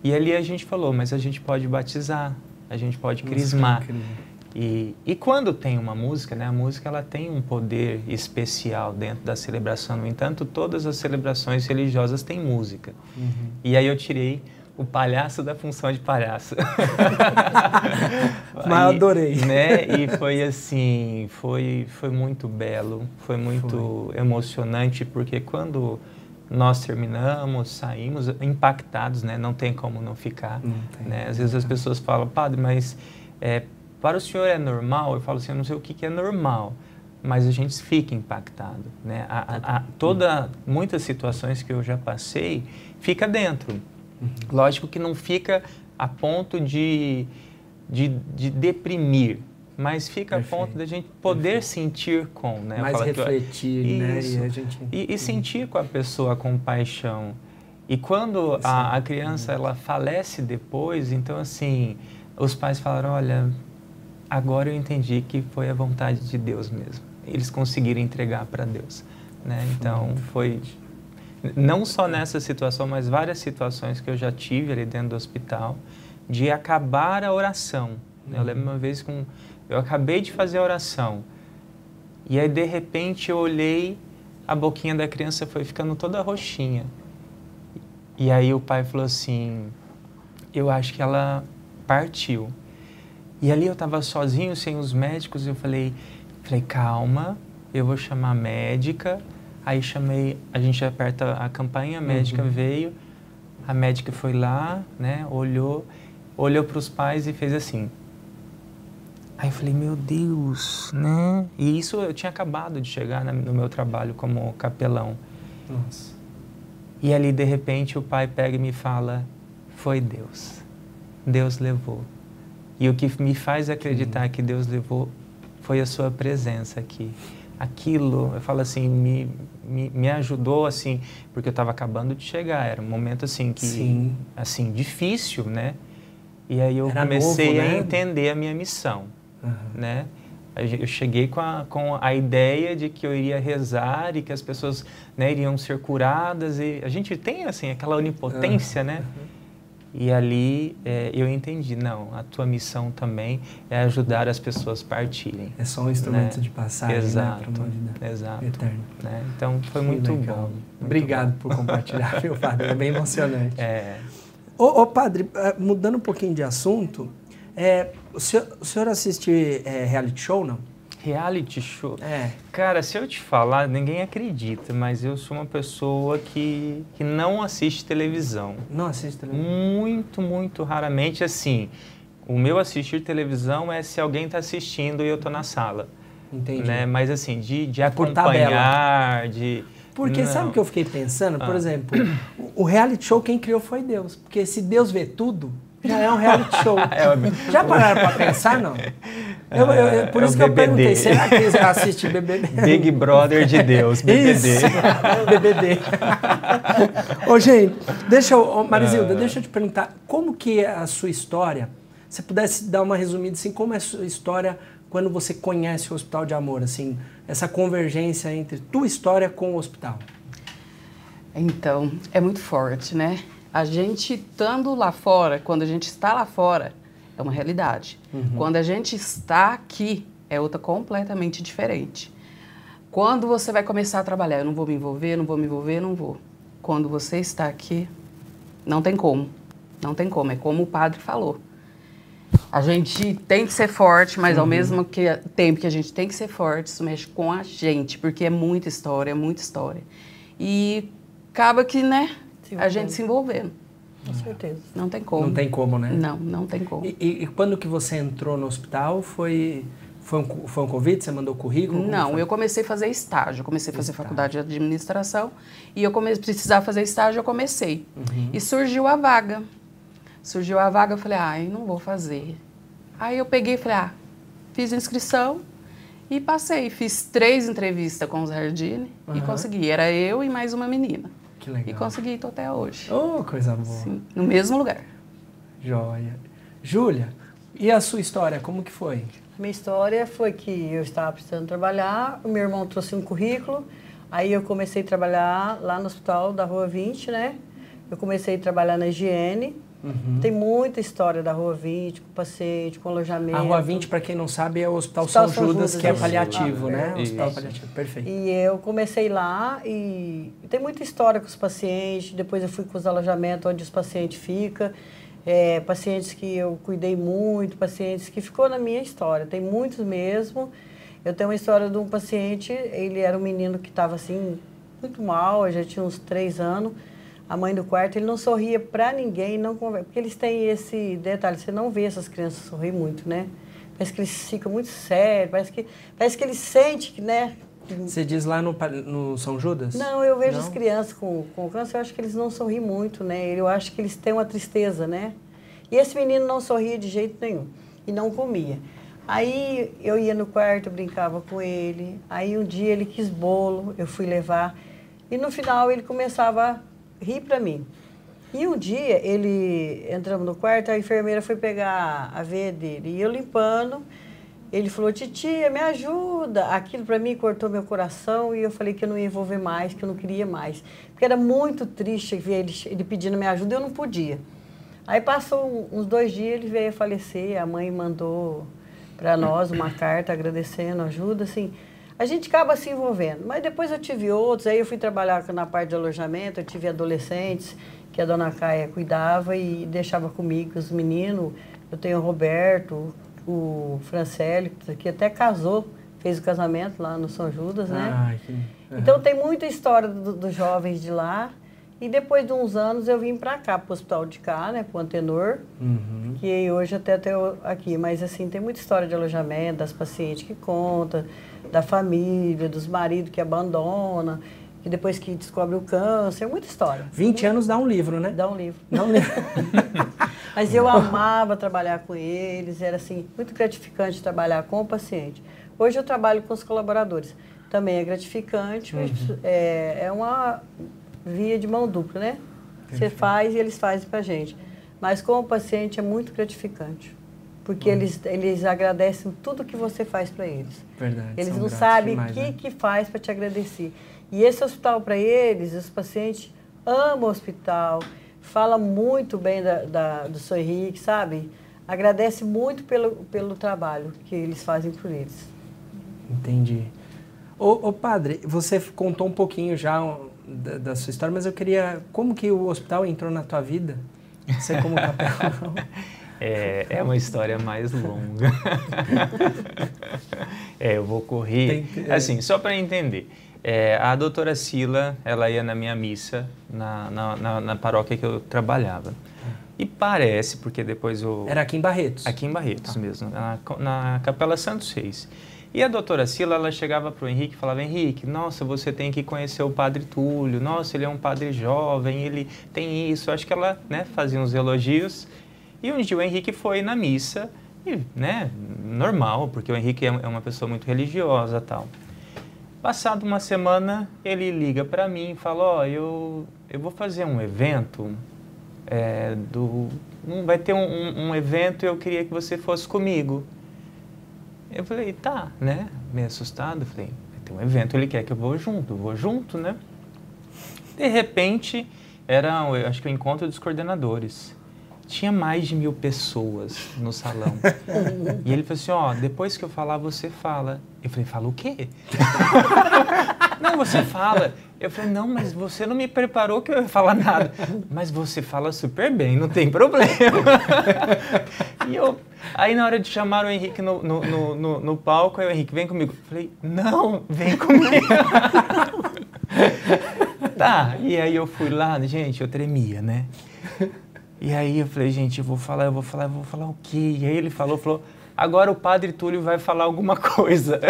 E ali a gente falou, mas a gente pode batizar, a gente pode crismar. E, e quando tem uma música, né, a música ela tem um poder especial dentro da celebração. No entanto, todas as celebrações religiosas têm música. Uhum. E aí eu tirei o palhaço da função de palhaço. [LAUGHS] Mas aí, adorei. Né? E foi assim, foi, foi muito belo, foi muito foi. emocionante, porque quando nós terminamos, saímos impactados, né? Não tem como não ficar. Não né? Às vezes as pessoas falam, padre, mas é, para o senhor é normal? Eu falo assim, eu não sei o que, que é normal, mas a gente fica impactado, né? A, a, a, toda, muitas situações que eu já passei, fica dentro. Uhum. Lógico que não fica a ponto de, de, de deprimir, mas fica Perfeito. a ponto de a gente poder Perfeito. sentir com, né? Mais refletir, eu, né? E, a gente... e, e sentir com a pessoa compaixão. E quando a, a criança ela falece depois, então assim, os pais falaram, olha, agora eu entendi que foi a vontade de Deus mesmo. Eles conseguiram entregar para Deus, né? Então foi não só nessa situação, mas várias situações que eu já tive ali dentro do hospital de acabar a oração. Eu lembro uma vez com eu acabei de fazer a oração e aí de repente eu olhei a boquinha da criança foi ficando toda roxinha. E aí o pai falou assim: "Eu acho que ela partiu". E ali eu estava sozinho, sem os médicos, e eu falei, falei, calma, eu vou chamar a médica. Aí chamei, a gente aperta a campainha, a médica uhum. veio, a médica foi lá, né, olhou, olhou para os pais e fez assim. Aí eu falei, meu Deus, né? E isso eu tinha acabado de chegar no meu trabalho como capelão. Nossa. E ali, de repente, o pai pega e me fala: Foi Deus. Deus levou. E o que me faz acreditar que Deus levou foi a sua presença aqui. Aquilo, eu falo assim, me, me, me ajudou assim, porque eu estava acabando de chegar, era um momento assim que Sim. assim difícil, né? E aí eu Era comecei novo, a né? entender a minha missão, Aham. né? Eu cheguei com a, com a ideia de que eu iria rezar e que as pessoas né, iriam ser curadas e a gente tem assim aquela onipotência, né? E ali é, eu entendi, não, a tua missão também é ajudar as pessoas a partirem. É só um instrumento Né? de passagem, Exato, né? Para uma vida exato. eterna. né? Então foi Que muito legal. bom. muito Obrigado por compartilhar, [LAUGHS] viu, padre? É bem emocionante. bom. É, Ô, ô, padre, eh, mudando um pouquinho de assunto, é, o, senhor, o senhor assiste eh, reality show, não? Reality show. É. Cara, se eu te falar, ninguém acredita, mas eu sou uma pessoa que, que não assiste televisão. Não assiste televisão? Muito, muito raramente assim. O meu assistir televisão é se alguém está assistindo e eu estou na sala. Entendi. Né? Mas assim, de, de por acompanhar, de. Porque não. sabe o que eu fiquei pensando? Por Ah. exemplo, o reality show quem criou foi Deus. Porque se Deus vê tudo, já é um reality show. [LAUGHS] É, [LAUGHS] Já pararam pra pensar, não? Eu, eu- eu- por É isso o que eu BBD. perguntei, será que você assiste BBB? Big Brother de Deus, BBD. Isso, [LAUGHS] BBD. Ô, gente, deixa eu, ô, Marizilda, deixa eu te perguntar, como que é a sua história? Se pudesse dar uma resumida, assim, como é a sua história quando você conhece o Hospital de Amor, assim, essa convergência entre tua história com o hospital? Então, é muito forte, né? A gente estando lá fora, quando a gente está lá fora, é uma realidade. Quando a gente está aqui, é outra completamente diferente. Quando você vai começar a trabalhar, eu não vou me envolver, não vou me envolver, não vou. Quando você está aqui, não tem como. Não tem como. É como o padre falou. A gente tem que ser forte, mas ao mesmo que- tempo que a gente tem que ser forte, isso mexe com a gente, porque é muita história, é muita história. E acaba que, né, A gente se envolvendo. Com certeza. Não tem como. Não tem como, né? Não, não tem como. E, e- e quando que você entrou no hospital, foi, foi, um, foi um convite? Você mandou currículo? Não, eu comecei a fazer estágio. Eu comecei a fazer Estágio. faculdade de administração e eu comecei precisar fazer estágio, eu comecei. Uhum. E surgiu a vaga. Surgiu a vaga, eu falei, ai, não vou fazer. Aí eu peguei e falei, ah, fiz inscrição e passei. Fiz três entrevistas com o Zardini e Aham. consegui. Era eu e mais uma menina. Que legal. E consegui, tô até hoje. Oh, coisa boa. Sim, no mesmo lugar. Joia. Júlia, e a sua história, como que foi? A minha história foi que eu estava precisando trabalhar, o meu irmão trouxe um currículo, aí eu comecei a trabalhar lá no hospital da Rua 20, né? Eu comecei a trabalhar na higiene. Uhum. Tem muita história da Rua 20, com paciente, com alojamento. A Rua 20, para quem não sabe, é o Hospital, Hospital São São Judas, Judas, que é paliativo, Ah, né? isso. Hospital paliativo, perfeito. E eu comecei lá e tem muita história com os pacientes. Depois eu fui com os alojamentos onde os pacientes ficam. É, pacientes que eu cuidei muito, pacientes que ficou na minha história. Tem muitos mesmo. Eu tenho uma história de um paciente, ele era um menino que estava assim, muito mal, já tinha uns três anos. A mãe do quarto, ele não sorria para ninguém, não conversa. Porque eles têm esse detalhe, você não vê essas crianças sorrir muito, né? Parece que eles ficam muito sérios, parece que, parece que eles sentem que, né? Você diz lá no, no São Judas? Não, eu vejo Não? as crianças com, com câncer, eu acho que eles não sorriem muito, né? Eu acho que eles têm uma tristeza, né? E esse menino não sorria de jeito nenhum e não comia. Aí eu ia no quarto, brincava com ele. Aí um dia ele quis bolo, eu fui levar. E no final ele começava a rir para mim. E um dia ele entramos no quarto, a enfermeira foi pegar a veia dele e eu limpando. Ele falou: "Titia, me ajuda". Aquilo para mim cortou meu coração e eu falei que eu não ia envolver mais, que eu não queria mais, porque era muito triste ver ele, ele pedindo minha ajuda, eu não podia. Aí passou uns dois dias, ele veio a falecer, a mãe mandou para nós uma carta agradecendo a ajuda, assim. A gente acaba se envolvendo. Mas depois eu tive outros, aí eu fui trabalhar na parte de alojamento, eu tive adolescentes que a dona Caia cuidava e deixava comigo os meninos. Eu tenho o Roberto, o Francélio, que até casou, fez o casamento lá no São Judas, né? Ai, que... Então tem muita história do- dos jovens de lá E depois de uns anos eu vim para cá, para o hospital de cá, né, para o Antenor, Uhum. que hoje até estou aqui. Mas assim, tem muita história de alojamento, das pacientes que conta, da família, dos maridos que abandonam, que depois que descobre o câncer, muita história. 20 anos dá um livro, né? Dá um livro. Dá um livro. [LAUGHS] Mas eu amava trabalhar com eles, era assim, muito gratificante trabalhar com o paciente. Hoje eu trabalho com os colaboradores. Também é gratificante, mas é, é uma via de mão dupla, né? Você faz e eles fazem pra gente. Mas com o paciente é muito gratificante. Porque eles, eles agradecem tudo que você faz para eles. Verdade. Eles não sabem o que, né? que faz para te agradecer. E esse hospital, para eles, os pacientes amam o hospital, fala muito bem da, da- do seu Henrique, sabe? Agradece muito pelo, pelo trabalho que eles fazem por eles. Entendi. Ô, ô, padre, você contou um pouquinho já da, da sua história, mas eu queria. Como que o hospital entrou na tua vida? Você como capelão? [LAUGHS] É, é uma história mais longa. [LAUGHS] é, eu vou correr. Que- é. Assim, só para entender. É, a doutora Sila, ela ia na minha missa, na, na, na- na paróquia que eu trabalhava. E parece, porque depois eu... Era aqui em Barretos. Aqui em Barretos mesmo, na, na Capela Santos Reis. E a doutora Sila, ela chegava para o Henrique e falava, Henrique, nossa, você tem que conhecer o Padre Túlio, nossa, ele é um padre jovem, ele tem isso. Acho que ela né, fazia uns elogios. E um dia o Henrique foi na missa, e, né, normal, porque o Henrique é é uma pessoa muito religiosa tal. Passado uma semana, ele liga para mim e fala, ó, eu, eu vou fazer um evento, é, do, vai ter um, um- evento e eu queria que você fosse comigo. Eu falei, tá, né? Meio assustado, falei, vai ter um evento, ele quer que eu vou junto, vou junto, né? De repente, era, acho que o encontro dos coordenadores. Tinha mais de mil pessoas no salão. [LAUGHS] e ele falou assim, ó, depois que eu falar, você fala. Eu falei, fala o quê? [LAUGHS] não, você fala. Eu falei, não, mas você não me preparou que eu ia falar nada. Mas você fala super bem, não tem problema. e eu, aí na hora de chamar o Henrique no, no, no, no- no palco, aí o Henrique, vem comigo. Eu falei, não, vem comigo. [LAUGHS] tá, e aí eu fui lá, gente, eu tremia, né? E aí eu falei, gente, eu vou falar, eu vou falar, eu vou falar o quê? E aí ele falou, falou, agora o Padre Túlio vai falar alguma [LAUGHS] coisa.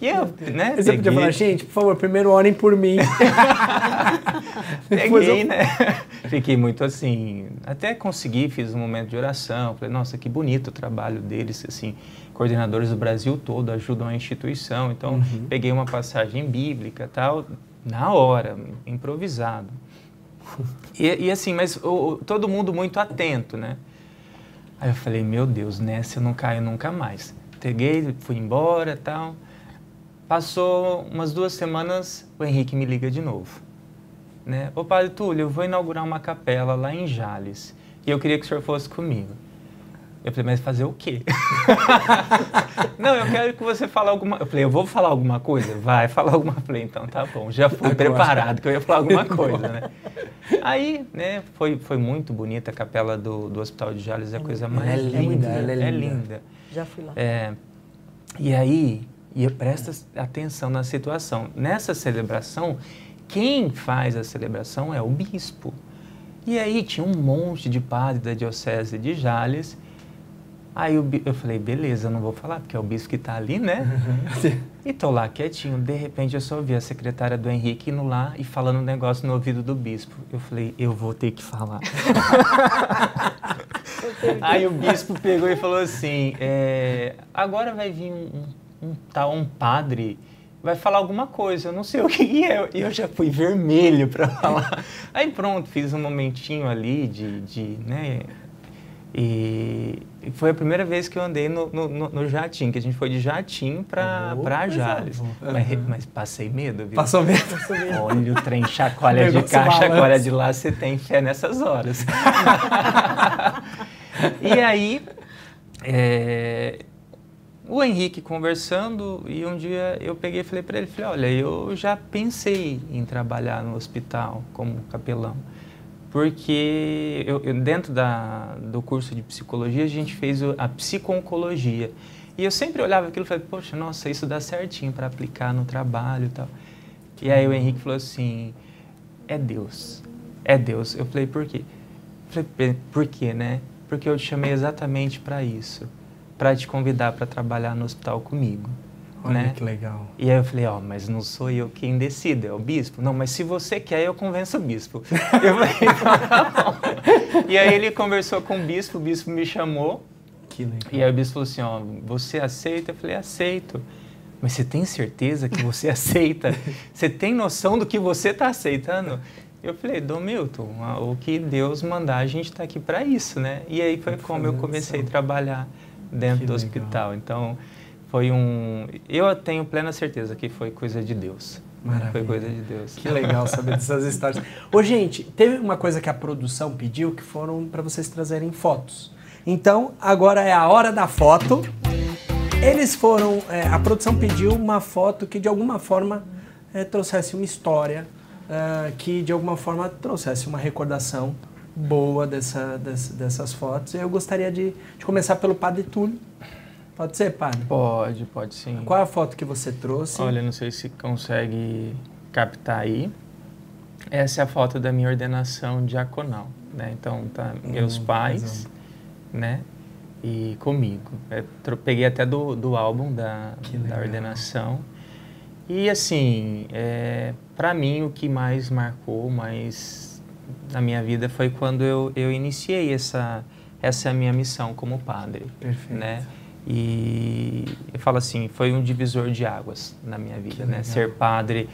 e eu, né, Você podia falar, gente, por favor, primeiro orem por mim. [LAUGHS] Peguei, eu- né? [LAUGHS] Fiquei muito assim, até consegui, fiz um momento de oração, falei, nossa, que bonito o trabalho deles, assim, coordenadores do Brasil todo ajudam a instituição, então Uhum. peguei uma passagem bíblica tal, na hora, improvisado. E, e assim, mas o- todo mundo muito atento, né? Aí eu falei, meu Deus, nessa eu não caio nunca mais. Peguei, fui embora tal. Passou umas duas semanas, o Henrique me liga de novo. Né? Ô Padre Túlio, eu vou inaugurar uma capela lá em Jales e eu queria que o senhor fosse comigo. Eu falei, mas fazer o quê? [LAUGHS] Não, eu quero que você fale alguma... Eu falei, eu vou falar alguma coisa? Vai, falar alguma... [LAUGHS] Eu falei, então tá bom, já fui Agora. preparado que eu ia falar alguma [LAUGHS] coisa, né? Aí, né, foi, foi muito bonita a capela do, do Hospital de Jales, é a coisa mais é linda, linda. ela é é linda. linda. Já fui lá. É, e aí, e presta atenção na situação. Nessa celebração, quem faz a celebração é o bispo. E aí tinha um monte de padres da diocese de Jales. Aí bi- eu falei, beleza, eu não vou falar, porque é o bispo que está ali, né? [LAUGHS] E tô lá quietinho. De repente eu só ouvi a secretária do Henrique indo lá e falando um negócio no ouvido do bispo. Eu falei, eu vou ter que falar. [LAUGHS] Aí o bispo pegou e falou assim: é, agora vai vir um, um, um tal, um padre, vai falar alguma coisa, eu não sei o que é. E eu já fui vermelho para [LAUGHS] falar. Aí pronto, fiz um momentinho ali de, de né? E foi a primeira vez que eu andei no, no, no- jatinho, que a gente foi de jatinho para Oh, pra Jales. Mas, Uhum. mas passei medo, viu? Passou mesmo. [LAUGHS] Olha, o trem chacoalha de cá, chacoalha de lá, você tem fé nessas horas. [LAUGHS] e aí, é, o Henrique conversando, e um dia eu peguei e falei para ele, falei, olha, eu já pensei em trabalhar no hospital como capelão. Porque eu, eu- dentro da, do curso de psicologia, a gente fez a psico-oncologia. E eu sempre olhava aquilo e falei, poxa, nossa, isso dá certinho para aplicar no trabalho e tal. E aí o Henrique falou assim, é Deus. É Deus. Eu falei, por quê? Eu falei, por quê, né? Porque eu te chamei exatamente para isso, para te convidar para trabalhar no hospital comigo. Olha né? que legal. E aí eu falei, ó, mas não sou eu quem decide, é o bispo. Não, mas se você quer, eu convenço o bispo. [LAUGHS] eu falei, então tá bom. E aí ele conversou com o bispo, o bispo me chamou. Que legal. E aí o bispo falou assim, ó, você aceita? Eu falei, aceito. Mas você tem certeza que você [LAUGHS] aceita? Você tem noção do que você está aceitando? Eu falei, Dom Milton, o que Deus mandar, a gente está aqui para isso, né? E aí foi como eu comecei a trabalhar dentro Que do legal. hospital. Então, foi um... Eu tenho plena certeza que foi coisa de Deus. Maravilha. Foi coisa de Deus. Que legal saber dessas histórias. Ô, gente, teve uma coisa que a produção pediu que foram para vocês trazerem fotos. Então, agora é a hora da foto. Eles foram. é, a produção pediu uma foto que de alguma forma é, trouxesse uma história, é, que de alguma forma trouxesse uma recordação boa dessa, dessa- dessas fotos. Eu gostaria de, de começar pelo Padre Túlio. Pode ser, Padre? Pode, pode sim. Qual é a foto que você trouxe? Olha, não sei se consegue captar aí. Essa é a foto da minha ordenação diaconal, né? Então, tá meus Hum, pais, exato. né? E comigo. É, tro- peguei até do, do álbum da, da ordenação. E assim, é, para mim o que mais marcou, mais na minha vida foi quando eu, eu iniciei essa essa é a minha missão como padre, Perfeito. né? E eu falo assim, foi um divisor de águas na minha vida, né? legal. Ser padre,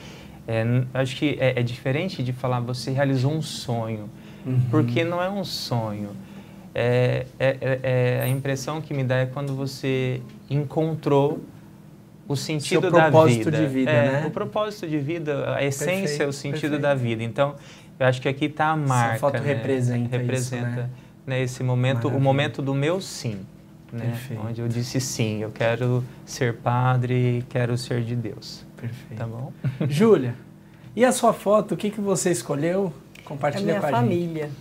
é, acho que é, é diferente de falar você realizou um sonho, Uhum. porque não é um sonho. É, é- é- é- a impressão que me dá é quando você encontrou o sentido da propósito vida. de vida, É, né? O propósito de vida, a essência, Perfeito, o sentido perfeito. da vida. Então, eu acho que aqui está a marca. foto né? representa isso, Representa né? né, esse momento, Maravilha. o momento do meu sim. Né? Perfeito. Onde eu disse sim, eu quero ser padre, quero ser de Deus. Perfeito. Tá bom? [LAUGHS] Júlia, e a sua foto, o que, que você escolheu? É Compartilha minha com a família. gente.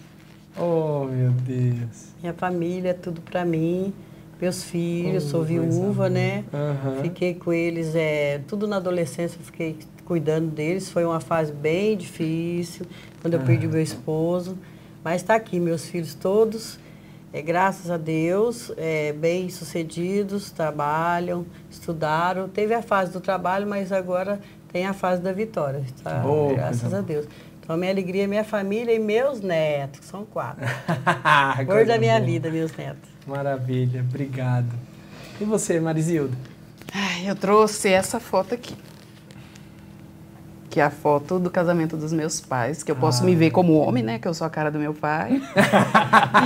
Oh, meu Deus. Minha família é tudo pra mim. Meus filhos, Oh, sou viúva, né? Aham. Fiquei com eles, é, tudo na adolescência, eu fiquei cuidando deles. Foi uma fase bem difícil, quando eu Ah. perdi meu esposo. Mas está aqui, meus filhos todos, é, graças a Deus, é, bem sucedidos, trabalham, estudaram. Teve a fase do trabalho, mas agora tem a fase da vitória, tá? Oh, graças a boa. Deus. Então, minha alegria é minha família e meus netos, que são quatro. [LAUGHS] Cor da minha boa. vida, meus netos. Maravilha, obrigado. E você, Marizilda? Ai, eu trouxe essa foto aqui. Que é a foto do casamento dos meus pais, que eu posso Ah. me ver como homem, né? Que eu sou a cara do meu pai.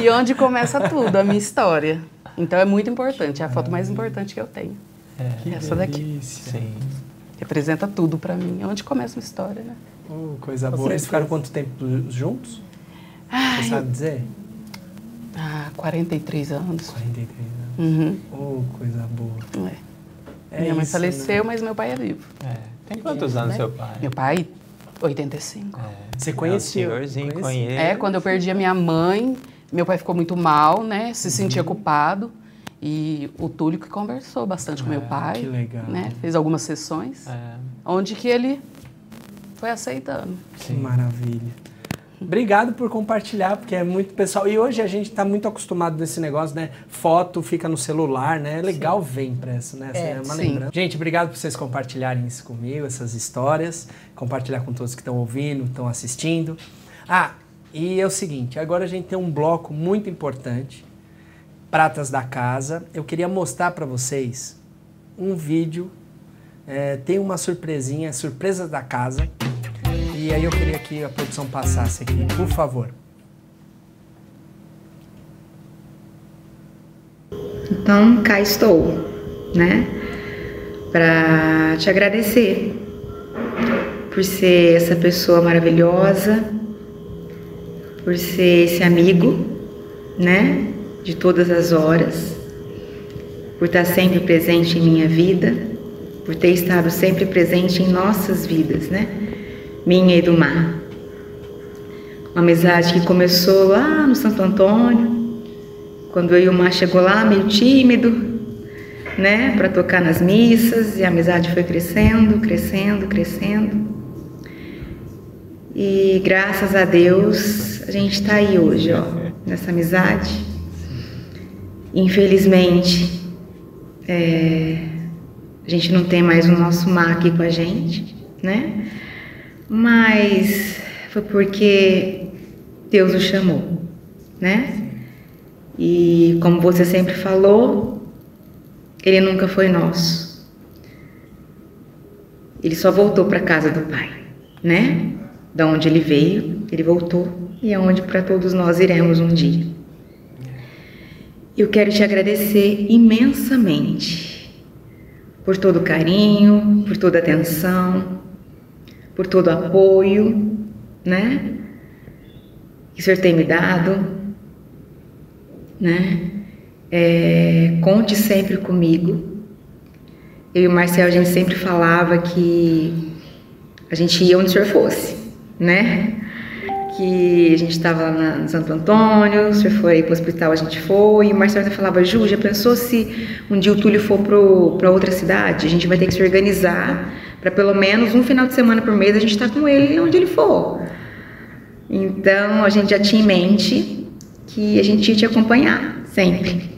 e onde começa tudo, a minha história. Então é muito importante, é a foto mais importante que eu tenho. É, Que Essa daqui. sim. Representa tudo pra mim, é onde começa uma história, né? Oh, coisa boa. Eles certeza. ficaram quanto tempo juntos? Ai, Você sabe dizer? Ah, 43 anos. 43 anos. Uhum. Oh, coisa boa. É. É Minha mãe isso, faleceu, né? mas meu pai é vivo. É. Tem quantos anos né? seu pai? Meu pai, 85. É. Você É, conheceu? senhorzinho Conheci. conhece. É, quando eu perdi a minha mãe, meu pai ficou muito mal, né? Se sentia Uhum. culpado. E o Túlio que conversou bastante com meu Ah, pai. que legal. Né? Fez algumas sessões, É. onde que ele foi aceitando. Que maravilha. Obrigado por compartilhar, porque é muito pessoal. E hoje a gente está muito acostumado nesse negócio, né? Foto fica no celular, né? É legal ver impresso, né? É, uma sim. lembrança. Gente, obrigado por vocês compartilharem isso comigo, essas histórias. Compartilhar com todos que estão ouvindo, estão assistindo. Ah, e é o seguinte, agora a gente tem um bloco muito importante, Pratas da Casa. Eu queria mostrar para vocês um vídeo. é, tem uma surpresinha, surpresas da casa. E aí eu queria que a produção passasse aqui, por favor. Então, cá estou, né? Para te agradecer por ser essa pessoa maravilhosa, por ser esse amigo, né? De todas as horas, por estar sempre presente em minha vida, por ter estado sempre presente em nossas vidas, né? Minha e do mar. Uma amizade que começou lá no Santo Antônio, quando eu e o Mar chegou lá meio tímido, né, para tocar nas missas, e a amizade foi crescendo, crescendo, crescendo. E graças a Deus a gente está aí hoje, ó, nessa amizade. Infelizmente, é, a gente não tem mais o nosso mar aqui com a gente, né? Mas foi porque Deus o chamou, né? E como você sempre falou, ele nunca foi nosso. Ele só voltou para a casa do Pai, né? Da onde ele veio, ele voltou e é onde para todos nós iremos um dia. Eu quero te agradecer imensamente por todo o carinho, por toda a atenção, por todo o apoio, né? Que o Senhor tem me dado, né? É, conte sempre comigo. Eu e o Marcel, a gente sempre falava que a gente ia onde o Senhor fosse, né? Que a gente estava lá no Santo Antônio, o Senhor foi para o hospital, a gente foi, e o Marcelo falava, Ju, já pensou se um dia o Túlio for para outra cidade? A gente vai ter que se organizar para pelo menos um final de semana por mês a gente estar tá com ele onde ele for. Então a gente já tinha em mente que a gente ia te acompanhar sempre.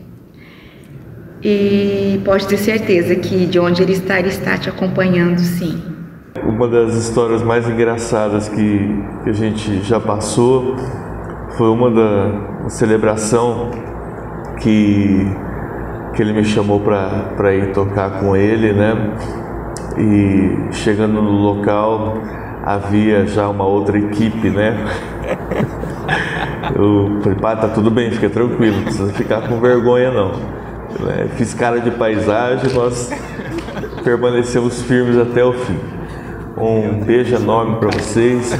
E pode ter certeza que de onde ele está, ele está te acompanhando sim. Uma das histórias mais engraçadas que, que a gente já passou foi uma da celebração que, que ele me chamou para ir tocar com ele, né? E chegando no local havia já uma outra equipe, né? [LAUGHS] Eu falei, pá, tá tudo bem, fica tranquilo, não precisa ficar com vergonha não. Né? Fiz cara de paisagem, nós permanecemos firmes até o fim. Um beijo enorme para vocês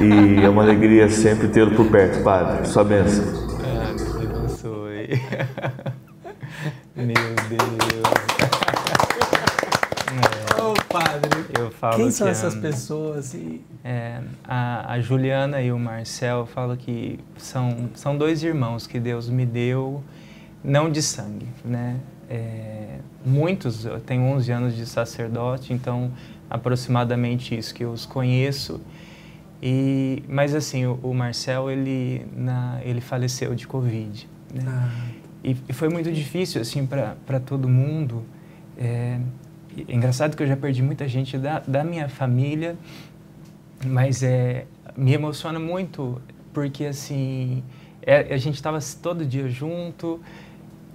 e é uma alegria sempre tê-lo por perto, Padre. Sua bênção. Ah, Deus abençoe. [LAUGHS] Meu Deus. É. Ô, padre. Eu falo Quem são que, essas pessoas? E... É, a, a Juliana e o Marcel falam que são, são dois irmãos que Deus me deu não de sangue, né? É, muitos, eu tenho 11 anos de sacerdote, então aproximadamente isso que eu os conheço. E, mas assim, o, o Marcel, ele, na, ele faleceu de Covid, né? Ah. E, e, foi muito difícil, assim, para todo mundo. É, é, engraçado que eu já perdi muita gente da, da minha família, mas é, me emociona muito, porque, assim, é, a gente estava todo dia junto,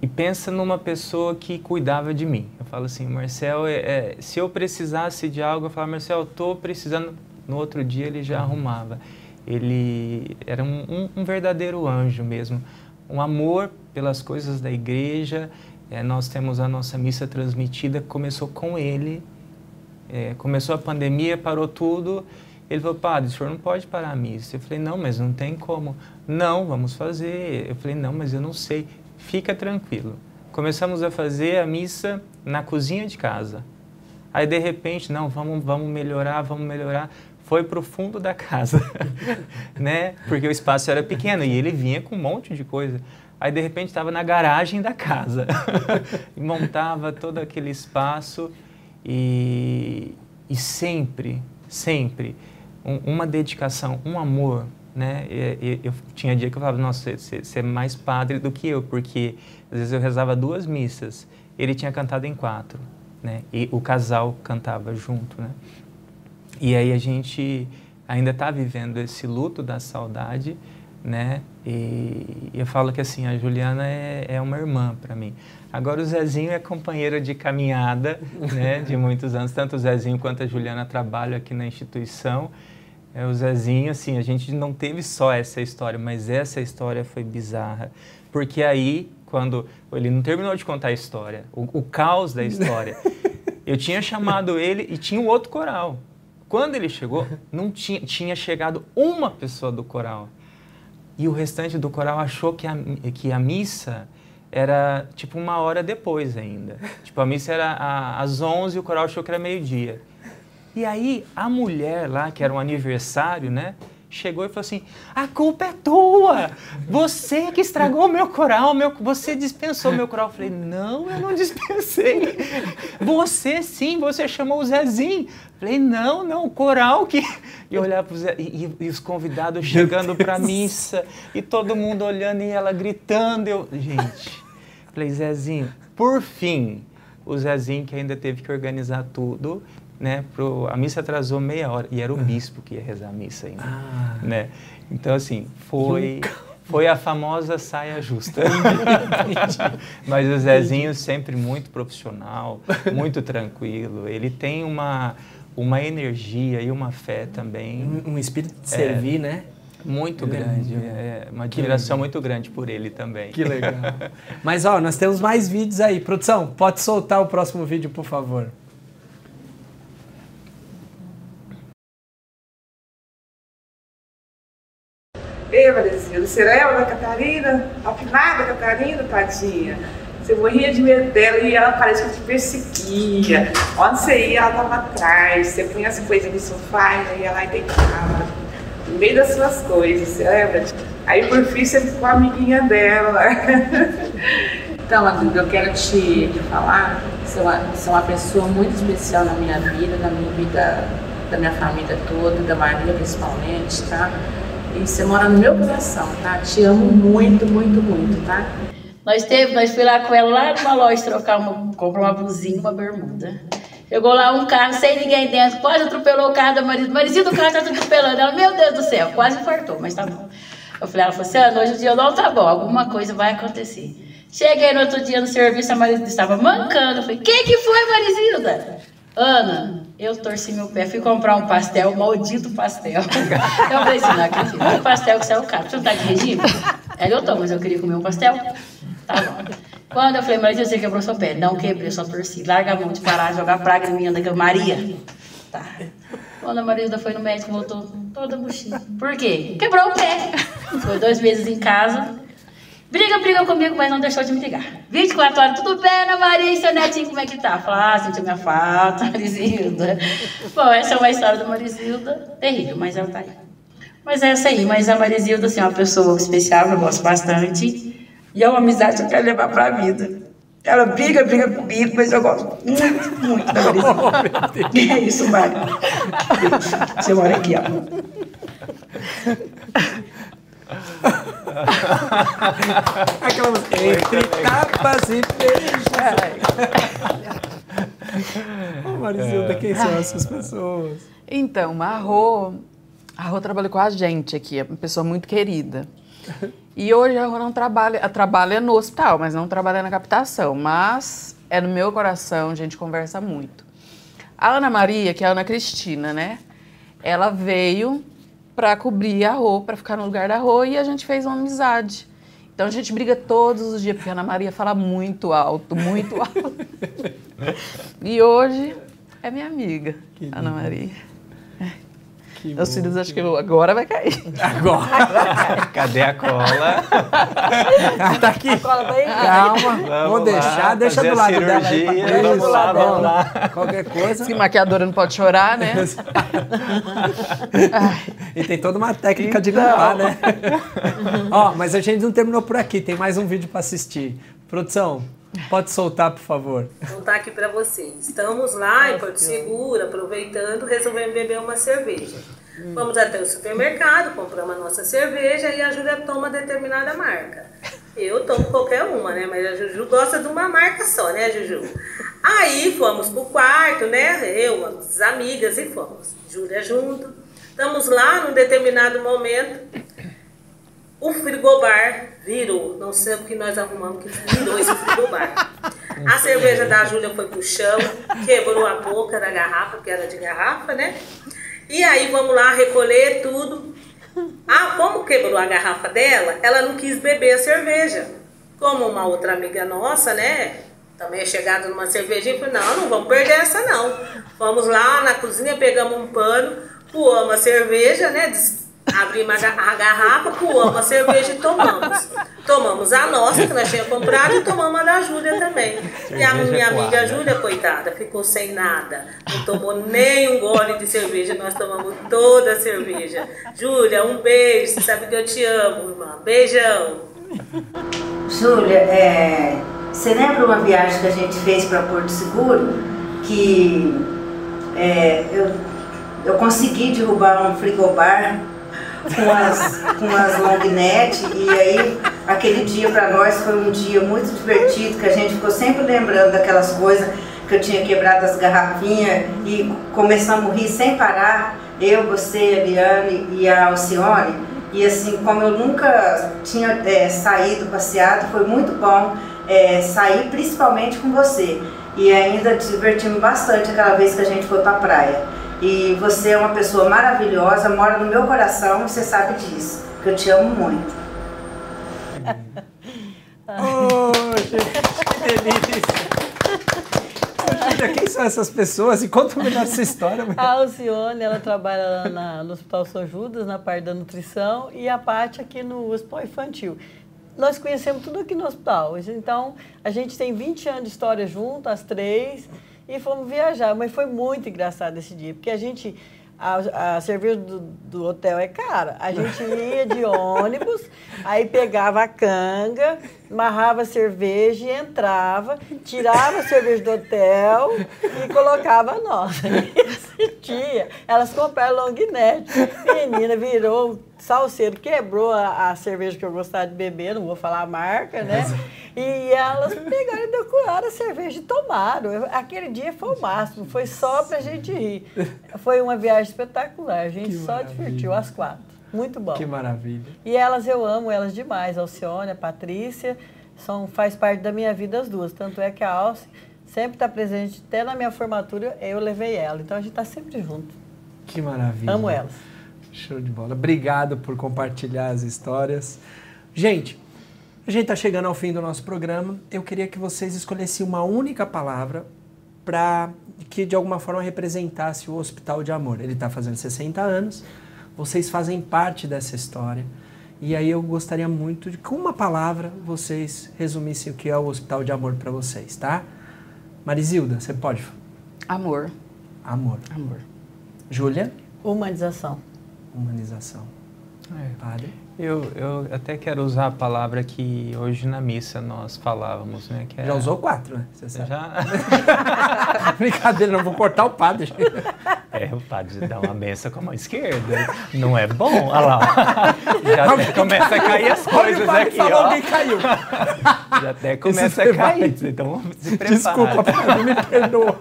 e pensa numa pessoa que cuidava de mim. Eu falo assim, Marcel, é, é, se eu precisasse de algo, eu falo, Marcel, estou precisando. No outro dia ele já arrumava. Ele era um, um, um verdadeiro anjo mesmo. Um amor pelas coisas da igreja. É, nós temos a nossa missa transmitida, começou com ele. É, começou a pandemia, parou tudo. Ele falou, padre, o senhor não pode parar a missa. Eu falei, não, mas não tem como. Não, vamos fazer. Eu falei, não, mas eu não sei fica tranquilo. Começamos a fazer a missa na cozinha de casa. Aí de repente, não, vamos, vamos melhorar, vamos melhorar. Foi para o fundo da [LAUGHS] casa, né? Porque o espaço era pequeno e ele vinha com um monte de coisa. Aí de repente estava na garagem da casa, [LAUGHS] montava todo aquele espaço e, e sempre, sempre um, uma dedicação, um amor né? E, eu tinha dia que eu falava, nossa, você, você é mais padre do que eu, porque às vezes eu rezava duas missas, ele tinha cantado em quatro, né? E o casal cantava junto, né? E aí a gente ainda está vivendo esse luto da saudade, né? E eu falo que assim, a Juliana é, é uma irmã para mim. Agora o Zezinho é companheiro de caminhada, [LAUGHS] né? De muitos anos. Tanto o Zezinho quanto a Juliana trabalham aqui na instituição. É, o Zezinho, assim, a gente não teve só essa história, mas essa história foi bizarra. Porque aí, quando ele não terminou de contar a história, o, o caos da história, [LAUGHS] eu tinha chamado ele e tinha o um outro coral. Quando ele chegou, não tinha, tinha chegado uma pessoa do coral. E o restante do coral achou que a, que a missa era tipo uma hora depois ainda. [LAUGHS] Tipo, a missa era às 11 e o coral achou que era meio-dia. E aí a mulher lá, que era um aniversário, né? Chegou e falou assim: a culpa é tua! Você que estragou meu coral, meu, você dispensou meu coral. Eu falei: não, eu não dispensei. [LAUGHS] Você sim, você chamou o Zezinho. Eu falei: não, não, o coral que. [LAUGHS] E olhar para Zé, e, e, os convidados chegando para a missa, e todo mundo olhando e ela gritando. Eu, gente, falei: Zezinho, por fim, o Zezinho que ainda teve que organizar tudo né, pro, a missa atrasou meia hora e era o bispo que ia rezar a missa ainda, ah. né? Então assim, foi foi a famosa saia justa. [LAUGHS] Mas o Zezinho sempre muito profissional, muito tranquilo. Ele tem uma uma energia e uma fé também. Um, um espírito de servir, é, né? Muito grande, é uma admiração muito grande por ele também. Que legal. [LAUGHS] Mas ó, nós temos mais vídeos aí. Produção, pode soltar o próximo vídeo, por favor. Você lembra da Catarina? A finada Catarina, tadinha. Você morria de medo dela e ela parece que te perseguia. Onde você ia, ela estava atrás. Você punha as coisas no sofá e ia lá e deitava. No meio das suas coisas, você lembra? Aí por fim você ficou amiguinha dela. [LAUGHS] então, amiga, eu quero te, te falar você é, uma, você é uma pessoa muito especial na minha vida, na minha vida, da minha família toda, da Maria principalmente, tá? E você mora no meu coração, tá? Te amo muito, muito, muito, tá? Nós teve, nós fui lá com ela lá numa loja trocar uma, comprar uma blusinha, uma bermuda. Chegou lá um carro sem ninguém dentro, quase atropelou o carro da Marisa. Marizinha do carro tá atropelando. Ela, meu Deus do céu, quase infartou, mas tá bom. Eu falei, ela falou assim, Ana, hoje o dia não tá bom, alguma coisa vai acontecer. Cheguei no outro dia no serviço, a Marisilda estava mancando. Eu falei, que que foi, Marisilda? Ana, eu torci meu pé, fui comprar um pastel, maldito pastel. [LAUGHS] Eu falei assim, não acredito, um pastel que saiu caro. Você não tá de regime? Ela, eu tô, mas eu queria comer um pastel. Tá bom. Quando eu falei, mas você quebrou seu pé? Não quebrei, só torci. Larga a mão de parar, jogar praga em mim, daquela Maria. Tá. Quando a Marisa foi no médico, voltou toda buchinha. Por quê? Quebrou o pé. Foi dois meses em casa, Briga, briga comigo, mas não deixou de me ligar. 24 horas, tudo bem, Ana Maria, e seu netinho, como é que tá? Falar, ah, sentiu minha falta, [LAUGHS] Marisilda. Bom, essa é uma história da Marisilda, terrível, mas ela tá aí. Mas é essa aí, mas a Marisilda, assim, é uma pessoa especial, eu gosto bastante. E é uma amizade que eu quero levar pra vida. Ela briga, briga comigo, mas eu gosto muito, muito da Marisilda. [LAUGHS] Oh, é isso, Mário. Você mora aqui, ó. [LAUGHS] Aquela música. Entre tapas e beijos. Ô, oh, Marisilda, quem são essas pessoas? Então, a Rô, a Rô trabalha com a gente aqui, é uma pessoa muito querida. E hoje a Rô não trabalha, trabalha no hospital, mas não trabalha na captação. Mas é no meu coração, a gente conversa muito. A Ana Maria, que é a Ana Cristina, né? Ela veio para cobrir a Rô, para ficar no lugar da Rô, e a gente fez uma amizade. Então a gente briga todos os dias, porque a Ana Maria fala muito alto, muito alto. [LAUGHS] e hoje é minha amiga, que Ana Maria. Que Meus filhos acham que agora vai cair. Agora? [LAUGHS] Cadê a cola? [LAUGHS] tá aqui. A cola vai Calma, vamos, vamos deixar, lá, deixa do lado dela. Aí, vamos lá, vamos lá. Qualquer coisa. Se maquiadora não pode chorar, né? [LAUGHS] e tem toda uma técnica então. de limpar, né? Ó, mas a gente não terminou por aqui, tem mais um vídeo para assistir. Produção, Pode soltar, por favor. Vou contar aqui para vocês. Estamos lá em Porto Seguro, aproveitando, resolvemos beber uma cerveja. Hum. Vamos até o supermercado, compramos a nossa cerveja e a Júlia toma determinada marca. Eu tomo qualquer uma, né? Mas a Juju gosta de uma marca só, né, Juju? Aí fomos pro quarto, né? Eu, as amigas e fomos. Júlia junto. Estamos lá num determinado momento. O frigobar virou. Não sei o que nós arrumamos que virou esse frigobar. A cerveja da Júlia foi pro chão, quebrou a boca da garrafa, que era de garrafa, né? E aí vamos lá recolher tudo. Ah, como quebrou a garrafa dela, ela não quis beber a cerveja. Como uma outra amiga nossa, né? Também é chegada numa cervejinha, falou, não, não vamos perder essa não. Vamos lá na cozinha, pegamos um pano, voamos a cerveja, né? Abrimos a, ga- a garrafa, coamos a cerveja e tomamos. Tomamos a nossa, que nós tínhamos comprado, e tomamos a da Júlia também. e a minha amiga coada. Júlia, coitada, ficou sem nada. Não tomou nem um gole de cerveja, nós tomamos toda a cerveja. Júlia, um beijo, você sabe que eu te amo, irmã. Beijão. Júlia, é, você lembra uma viagem que a gente fez para Porto Seguro? Que é, eu, eu consegui derrubar um frigobar com as, com as long net e aí aquele dia para nós foi um dia muito divertido, que a gente ficou sempre lembrando daquelas coisas que eu tinha quebrado as garrafinhas e começamos a rir sem parar, eu, você, a Eliane e a Alcione. E assim, como eu nunca tinha é, saído, passeado, foi muito bom é, sair principalmente com você. E ainda divertimos bastante aquela vez que a gente foi pra praia. E você é uma pessoa maravilhosa, mora no meu coração e você sabe disso, que eu te amo muito. [LAUGHS] Oh, gente, que delícia! Quem são essas pessoas? E conta melhor essa história. mulher. A Alcione, ela trabalha lá na- no Hospital São Judas, na parte da nutrição, e a Paty aqui no Hospital Infantil. Nós conhecemos tudo aqui no hospital. Então, a gente tem 20 anos de história junto, as três, e fomos viajar. Mas foi muito engraçado esse dia, porque a gente. A, a cerveja do, do hotel é cara. A gente [LAUGHS] ia de ônibus, aí pegava a canga, amarrava a cerveja e entrava, tirava a cerveja do hotel e colocava a [LAUGHS] nossa. Esse dia, elas compraram long neck. Menina, virou salseiro, quebrou a, a cerveja que eu gostava de beber, não vou falar a marca, né? E elas pegaram e decoraram a cerveja e tomaram. Aquele dia foi o máximo, foi só pra gente rir. Foi uma viagem espetacular, a gente Que só maravilha. divertiu, as quatro. Muito bom. Que maravilha. E elas, eu amo elas demais, a Alcione, a Patrícia, são, faz parte da minha vida as duas. Tanto é que a Alce sempre está presente, até na minha formatura eu levei ela. Então a gente está sempre junto. Que maravilha. Amo elas. Show de bola. Obrigado por compartilhar as histórias. Gente, a gente está chegando ao fim do nosso programa. Eu queria que vocês escolhessem uma única palavra para que de alguma forma representasse o Hospital de Amor. Ele está fazendo 60 anos. Vocês fazem parte dessa história. E aí eu gostaria muito de que com uma palavra vocês resumissem o que é o Hospital de Amor para vocês, tá? Marizilda, você pode? Amor. Amor. Amor. Júlia? Humanização. Humanização. É. Padre? Eu, eu até quero usar a palavra que hoje na missa nós falávamos, né? Que é... Já usou quatro, né? Você sabe. Já? [LAUGHS] Brincadeira, não vou cortar o padre. [LAUGHS] É, o padre dá uma benção com a mão esquerda. Não é bom? Olha lá. [LAUGHS] Já até começa a cair as Olha o coisas padre aqui, falou, ó. alguém caiu. Já até começa a vai- cair. Então se prepara. Desculpa, padre, me perdoa.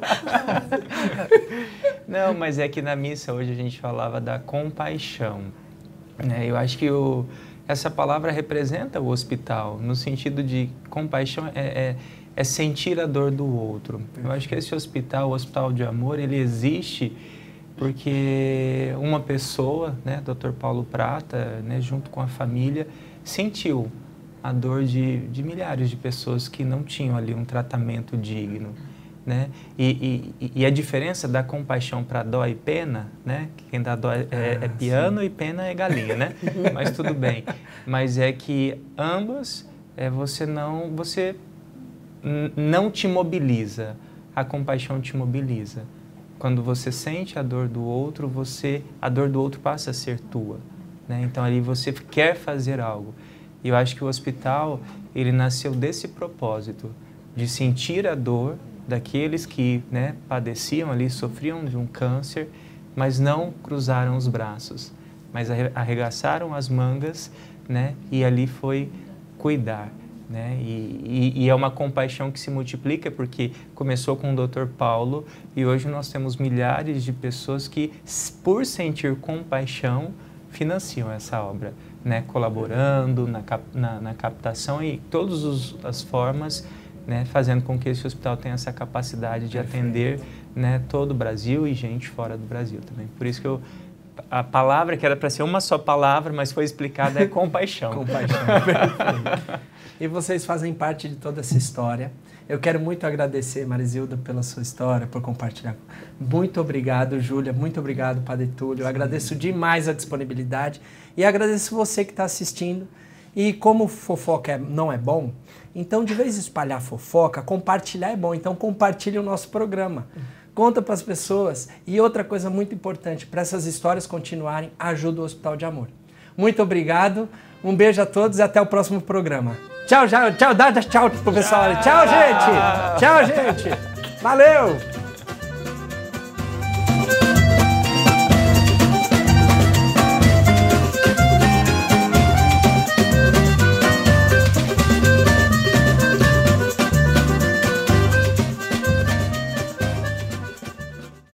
Não, mas é que na missa hoje a gente falava da compaixão. né? Eu acho que o, essa palavra representa o hospital, no sentido de compaixão é, é, é sentir a dor do outro. Eu acho que esse hospital, o Hospital de Amor, ele existe porque uma pessoa, né, Dr. Paulo Prata, né, junto com a família, sentiu a dor de, de milhares de pessoas que não tinham ali um tratamento digno. Né? E, e, e a diferença da compaixão para dó e pena, né? que Quem dá dó é, é Ah, piano e pena é galinha, né? [LAUGHS] Mas tudo bem. Mas é que ambas é, você não você não te mobiliza, a compaixão te mobiliza. Quando você sente a dor do outro, você a dor do outro passa a ser tua, né? Então ali você quer fazer algo. E eu acho que o hospital ele nasceu desse propósito de sentir a dor daqueles que né, padeciam ali, sofriam de um câncer, mas não cruzaram os braços, mas arre- arregaçaram as mangas, né, e ali foi cuidar. Né? E, e- e é uma compaixão que se multiplica porque começou com o Dr. Paulo e hoje nós temos milhares de pessoas que, por sentir compaixão, financiam essa obra, né? colaborando na, cap- na- na captação e todas as formas, né? fazendo com que esse hospital tenha essa capacidade de atender né? todo o Brasil e gente fora do Brasil também. Por isso que eu, a palavra que era para ser uma só palavra, mas foi explicada é [LAUGHS] compaixão. Compaixão, perfeito. [LAUGHS] E vocês fazem parte de toda essa história. Eu quero muito agradecer, Marisilda, pela sua história, por compartilhar. Muito obrigado, Júlia. Muito obrigado, Padre Túlio. Eu agradeço demais a disponibilidade e agradeço você que está assistindo. E como fofoca é- não é bom, então de vez espalhar fofoca, compartilhar é bom. Então compartilhe o nosso programa. Conta para as pessoas. E outra coisa muito importante, para essas histórias continuarem, ajuda o Hospital de Amor. Muito obrigado. Um beijo a todos e até o próximo programa. Tchau, tchau, tchau, dá tchau pro pessoal. Tchau, gente. Tchau, gente. Valeu.